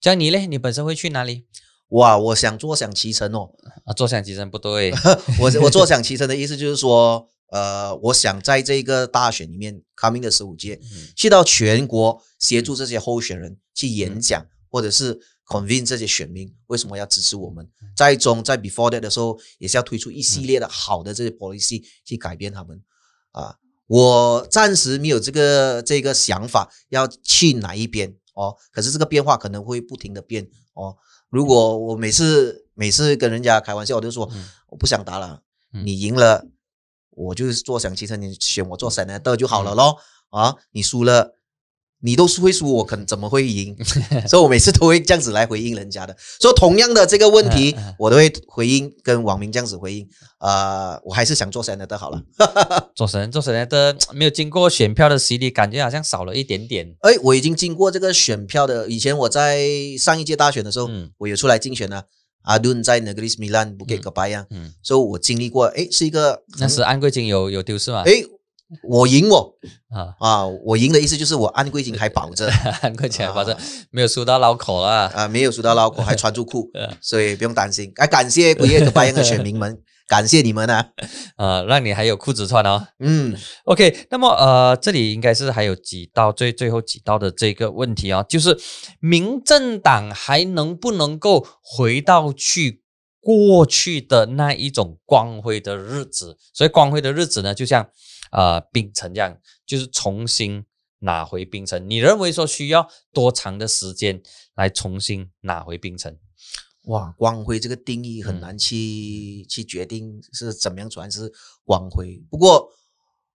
像你嘞，你本身会去哪里？哇，我想坐享其成哦！啊，坐享其成不对，我我坐享其成的意思就是说，呃，我想在这个大选里面，coming 的十五届，去到全国协助这些候选人去演讲，或者是 convince 这些选民为什么要支持我们。在中在 before that 的时候，也是要推出一系列的好的这些 policy 去改变他们。啊，我暂时没有这个这个想法要去哪一边哦，可是这个变化可能会不停的变哦。如果我每次每次跟人家开玩笑，我就说我不想打了，你赢了，我就是坐享其成，你选我做三奶豆就好了咯。啊，你输了。你都是会输，我可能怎么会赢？所以我每次都会这样子来回应人家的。说同样的这个问题，我都会回应跟网民这样子回应。呃，我还是想做神的好了。做神做神的没有经过选票的洗礼，感觉好像少了一点点。哎，我已经经过这个选票的。以前我在上一届大选的时候，我有出来竞选呢。阿顿在那个 Lis Milan 不给个白样，所以我经历过。哎，是一个那是安贵金有有丢失吗？哎。我赢我啊啊！我赢的意思就是我安贵金还保着，安贵金还保着，没有输到脑口啊啊！没有输到脑口，还穿住裤，所以不用担心。哎，感谢贵夜的白羊的选民们，感谢你们啊！啊，让你还有裤子穿哦。嗯，OK。那么呃，这里应该是还有几道最最后几道的这个问题啊，就是民政党还能不能够回到去过去的那一种光辉的日子？所以光辉的日子呢，就像。啊，冰城这样就是重新拿回冰城。你认为说需要多长的时间来重新拿回冰城？哇，光辉这个定义很难去去决定是怎么样算是光辉。不过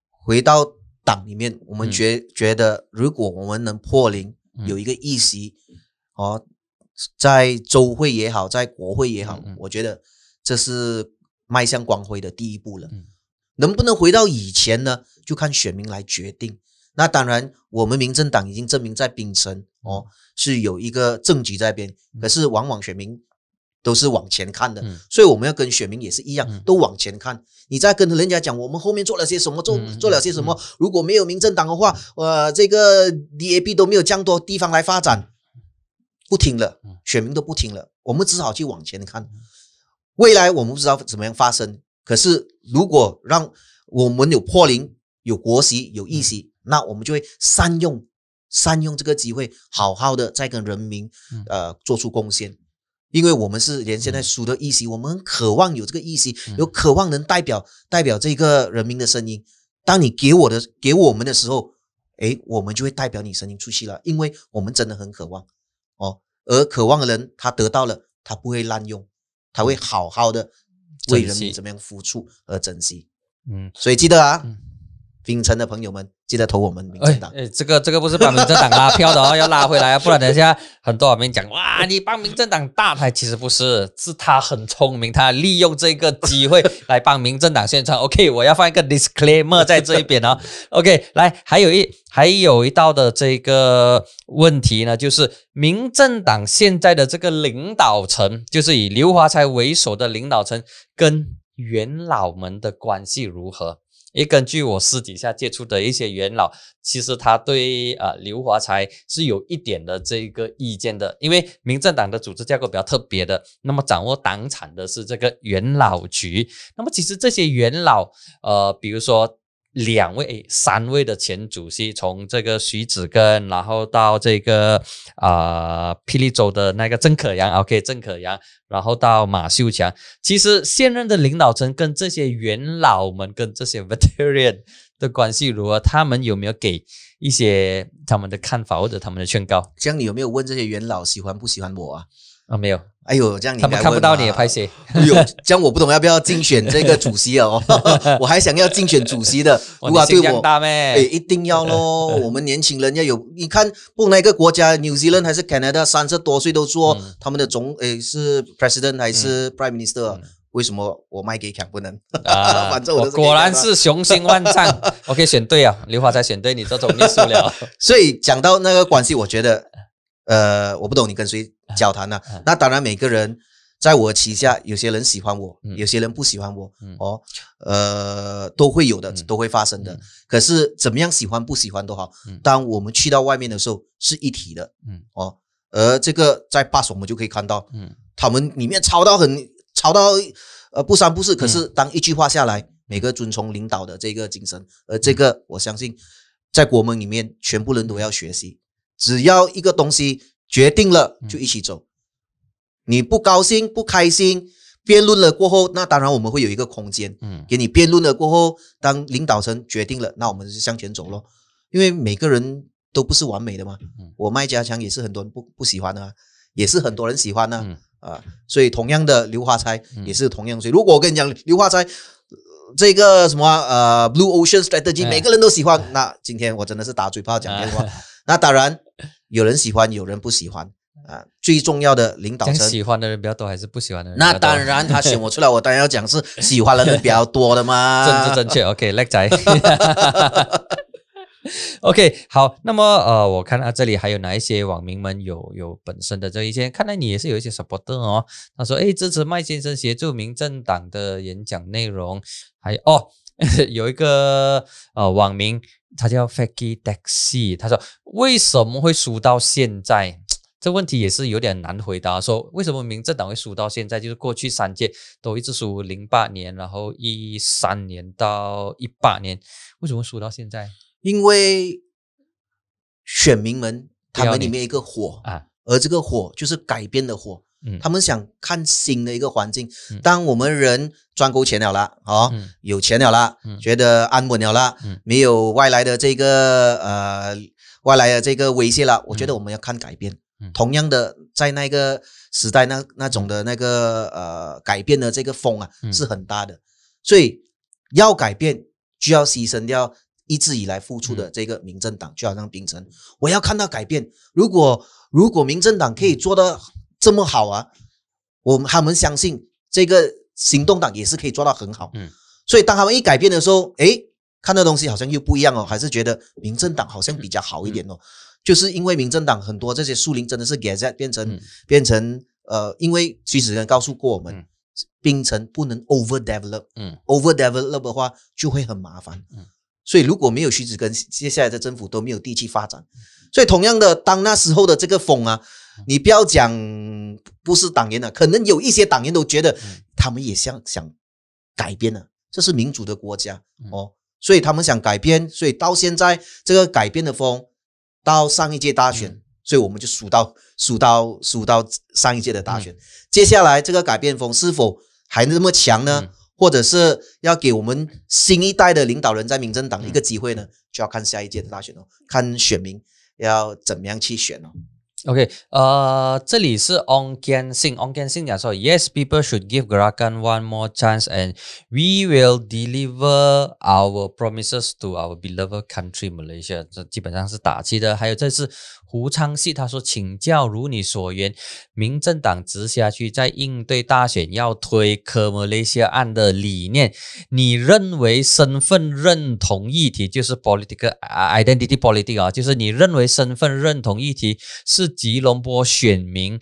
回到党里面，我们觉觉得，如果我们能破零，有一个议席哦，在州会也好，在国会也好，我觉得这是迈向光辉的第一步了。能不能回到以前呢？就看选民来决定。那当然，我们民政党已经证明在槟城哦是有一个政绩在边。可是往往选民都是往前看的，所以我们要跟选民也是一样，都往前看。你在跟人家讲我们后面做了些什么，做做了些什么？如果没有民政党的话，呃，这个 DAP 都没有这样多地方来发展，不听了，选民都不听了。我们只好去往前看。未来我们不知道怎么样发生。可是，如果让我们有破零、有国席、有议席，那我们就会善用、善用这个机会，好好的再跟人民呃做出贡献。因为我们是连现在输的议席，我们渴望有这个议席，有渴望能代表代表这个人民的声音。当你给我的给我们的时候，诶，我们就会代表你声音出去了。因为我们真的很渴望哦，而渴望的人他得到了，他不会滥用，他会好好的。为人民怎么样付出而珍惜？嗯，所以记得啊，槟城的朋友们。记得投我们民进党。哎，这个这个不是帮民政党拉票的哦，要拉回来啊，不然等下很多网民讲哇，你帮民政党大牌，其实不是，是他很聪明，他利用这个机会来帮民政党宣传。OK，我要放一个 disclaimer 在这一边哦。OK，来，还有一还有一道的这个问题呢，就是民政党现在的这个领导层，就是以刘华才为首的领导层，跟元老们的关系如何？也根据我私底下接触的一些元老，其实他对呃刘华才是有一点的这个意见的，因为民政党的组织架构比较特别的，那么掌握党产的是这个元老局，那么其实这些元老，呃，比如说。两位、三位的前主席，从这个徐子根，然后到这个啊霹雳州的那个郑可阳，OK，郑可阳，然后到马秀强。其实现任的领导层跟这些元老们、跟这些 veteran 的关系如何？他们有没有给一些他们的看法或者他们的劝告？这样你有没有问这些元老喜欢不喜欢我啊？啊，没有。哎呦，这样你他们看不到你拍谁。哎呦，这样我不懂要不要竞选这个主席哦？我还想要竞选主席的。如果对我，哎，一定要喽！我们年轻人要有，你看，不哪个国家，New Zealand 还是 Canada，三十多岁都做他们的总，哎，是 President 还是 Prime Minister？为什么我卖给强不能？啊，反正我果然是雄心万丈。我可以选对啊，刘华才选对你这种秘书了。所以讲到那个关系，我觉得。呃，我不懂你跟谁交谈呢？那当然，每个人在我旗下，有些人喜欢我，有些人不喜欢我，哦，呃，都会有的，都会发生的。可是怎么样喜欢不喜欢都好，当我们去到外面的时候是一体的，嗯，哦，而这个在 bus 我们就可以看到，嗯，他们里面吵到很吵到呃不三不四，可是当一句话下来，每个遵从领导的这个精神，而这个我相信在国门里面全部人都要学习。只要一个东西决定了，就一起走。你不高兴、不开心，辩论了过后，那当然我们会有一个空间，嗯，给你辩论了过后，当领导层决定了，那我们就向前走咯。因为每个人都不是完美的嘛。我卖家强也是很多人不不喜欢的，也是很多人喜欢的啊。所以同样的刘华才也是同样。所以如果我跟你讲刘华才这个什么呃 Blue Ocean Strategy，每个人都喜欢，那今天我真的是打嘴炮讲电话。那当然，有人喜欢，有人不喜欢啊。最重要的领导层，喜欢的人比较多还是不喜欢的人？那当然，他选我出来，我当然要讲是喜欢的人比较多的嘛。政治正确，OK，叻仔。OK，好。那么呃，我看到这里还有哪一些网民们有有本身的这一些？看来你也是有一些 supporter 哦。他说：“哎，支持麦先生协助民政党的演讲内容。”还有哦，有一个呃网民。他叫 Fakey Taxi，他说为什么会输到现在？这问题也是有点难回答。说为什么民政党会输到现在？就是过去三届都一直输，零八年，然后一三年到一八年，为什么输到现在？因为选民们他们里面一个火啊，而这个火就是改变的火。他们想看新的一个环境。当我们人赚够钱了啦，哦，有钱了啦，觉得安稳了啦，没有外来的这个呃外来的这个威胁了，我觉得我们要看改变。同样的，在那个时代，那那种的那个呃改变的这个风啊是很大的，所以要改变就要牺牲掉一直以来付出的这个民政党，就好像冰城，我要看到改变。如果如果民政党可以做到。这么好啊！我们他们相信这个行动党也是可以做到很好，嗯，所以当他们一改变的时候，哎，看到东西好像又不一样哦，还是觉得民政党好像比较好一点哦，就是因为民政党很多这些树林真的是给在变成变成呃，因为徐子根告诉过我们，冰城不能 over develop，嗯，over develop 的话就会很麻烦，嗯，所以如果没有徐子根，接下来的政府都没有地气发展，所以同样的，当那时候的这个风啊。你不要讲不是党员的，可能有一些党员都觉得他们也想想改变了，这是民主的国家哦，所以他们想改变，所以到现在这个改变的风，到上一届大选，所以我们就数到数到数到上一届的大选，接下来这个改变风是否还那么强呢？或者是要给我们新一代的领导人在民政党一个机会呢？就要看下一届的大选哦，看选民要怎么样去选哦。OK，呃，这里是 On Can Sing，On Can Sing 讲说，Yes, people should give Gerakan one more chance, and we will deliver our promises to our beloved country Malaysia。这基本上是打气的。还有这是 胡昌系，他说，请教如你所言，民政党直辖区在应对大选要推科 Malaysia 案的理念，你认为身份认同议题就是 political identity politics 啊，就是你认为身份认同议题是吉隆坡选民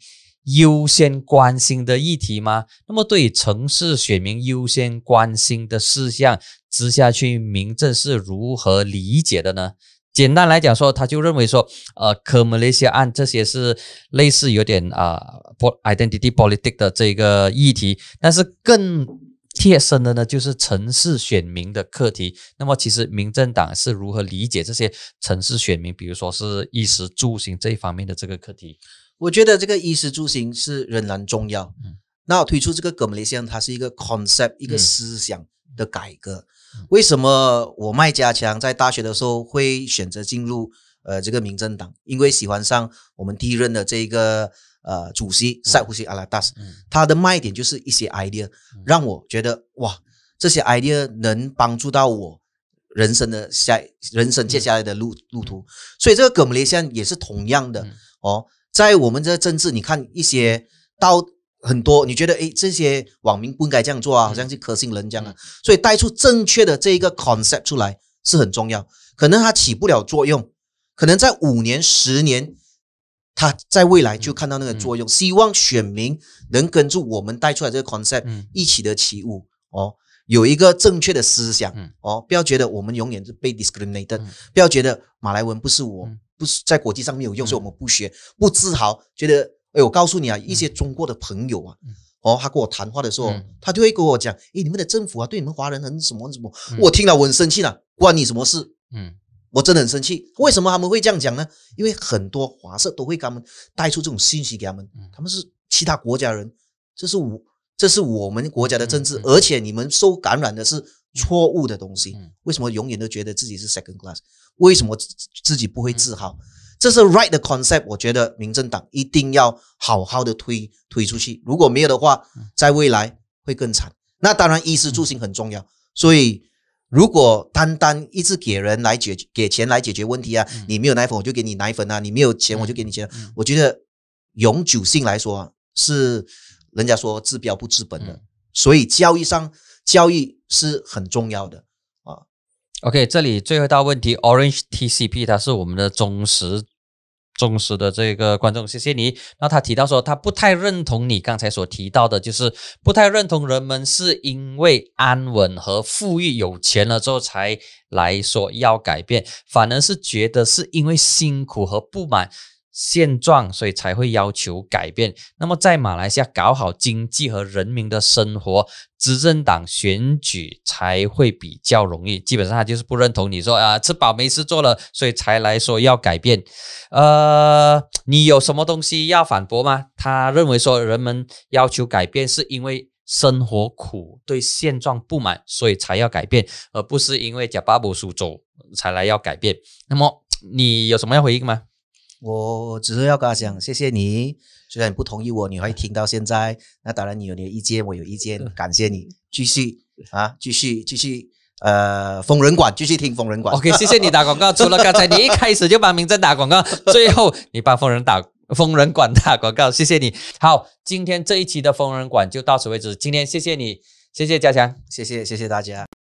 优先关心的议题吗？那么对于城市选民优先关心的事项，直下去，民政是如何理解的呢？简单来讲说，他就认为说，呃，科马来西亚案这些是类似有点啊，identity politics 的这个议题，但是更贴身的呢，就是城市选民的课题。那么，其实民政党是如何理解这些城市选民，比如说是衣食住行这一方面的这个课题？我觉得这个衣食住行是仍然重要。嗯，那我推出这个格马来西亚，它是一个 concept，一个思想的改革。为什么我麦家强在大学的时候会选择进入呃这个民政党？因为喜欢上我们第一任的这个呃主席塞胡西阿拉达斯，他的卖点就是一些 idea，让我觉得哇，这些 idea 能帮助到我人生的下人生接下来的路路途。所以这个葛姆雷西也是同样的哦，在我们这政治，你看一些到。很多你觉得诶，这些网民不应该这样做啊，好像是可信人这样啊，所以带出正确的这一个 concept 出来是很重要。可能它起不了作用，可能在五年、十年，它在未来就看到那个作用。希望选民能跟住我们带出来这个 concept 一起的起舞哦，有一个正确的思想哦，不要觉得我们永远是被 discriminated，不要觉得马来文不是我不是在国际上没有用，所以我们不学不自豪，觉得。哎，我告诉你啊，一些中国的朋友啊，哦，他跟我谈话的时候，他就会跟我讲，哎，你们的政府啊，对你们华人很什么什么，我听了我很生气了，关你什么事？嗯，我真的很生气。为什么他们会这样讲呢？因为很多华社都会给他们带出这种信息给他们，他们是其他国家人，这是我，这是我们国家的政治，而且你们受感染的是错误的东西。为什么永远都觉得自己是 second class？为什么自己不会自豪？这是 right 的 concept，我觉得民政党一定要好好的推推出去。如果没有的话，在未来会更惨。那当然，衣食住行很重要。所以，如果单单一直给人来解给钱来解决问题啊，你没有奶粉我就给你奶粉啊，你没有钱我就给你钱。我觉得永久性来说是人家说治标不治本的。所以，教育上教育是很重要的。OK，这里最后一道问题，Orange TCP，它是我们的忠实忠实的这个观众，谢谢你。那他提到说，他不太认同你刚才所提到的，就是不太认同人们是因为安稳和富裕有钱了之后才来说要改变，反而是觉得是因为辛苦和不满。现状，所以才会要求改变。那么，在马来西亚搞好经济和人民的生活，执政党选举才会比较容易。基本上，他就是不认同你说啊，吃饱没事做了，所以才来说要改变。呃，你有什么东西要反驳吗？他认为说，人们要求改变是因为生活苦，对现状不满，所以才要改变，而不是因为假巴布苏州才来要改变。那么，你有什么要回应吗？我只是要跟他讲，谢谢你。虽然你不同意我，你会听到现在。那当然，你有你的意见，我有意见。感谢你，继续啊，继续继续。呃，疯人馆继续听疯人馆。OK，谢谢你打广告。除了刚才你一开始就帮名正打广告，最后你帮疯人打疯人馆打广告，谢谢你。好，今天这一期的疯人馆就到此为止。今天谢谢你，谢谢嘉强，谢谢谢谢大家。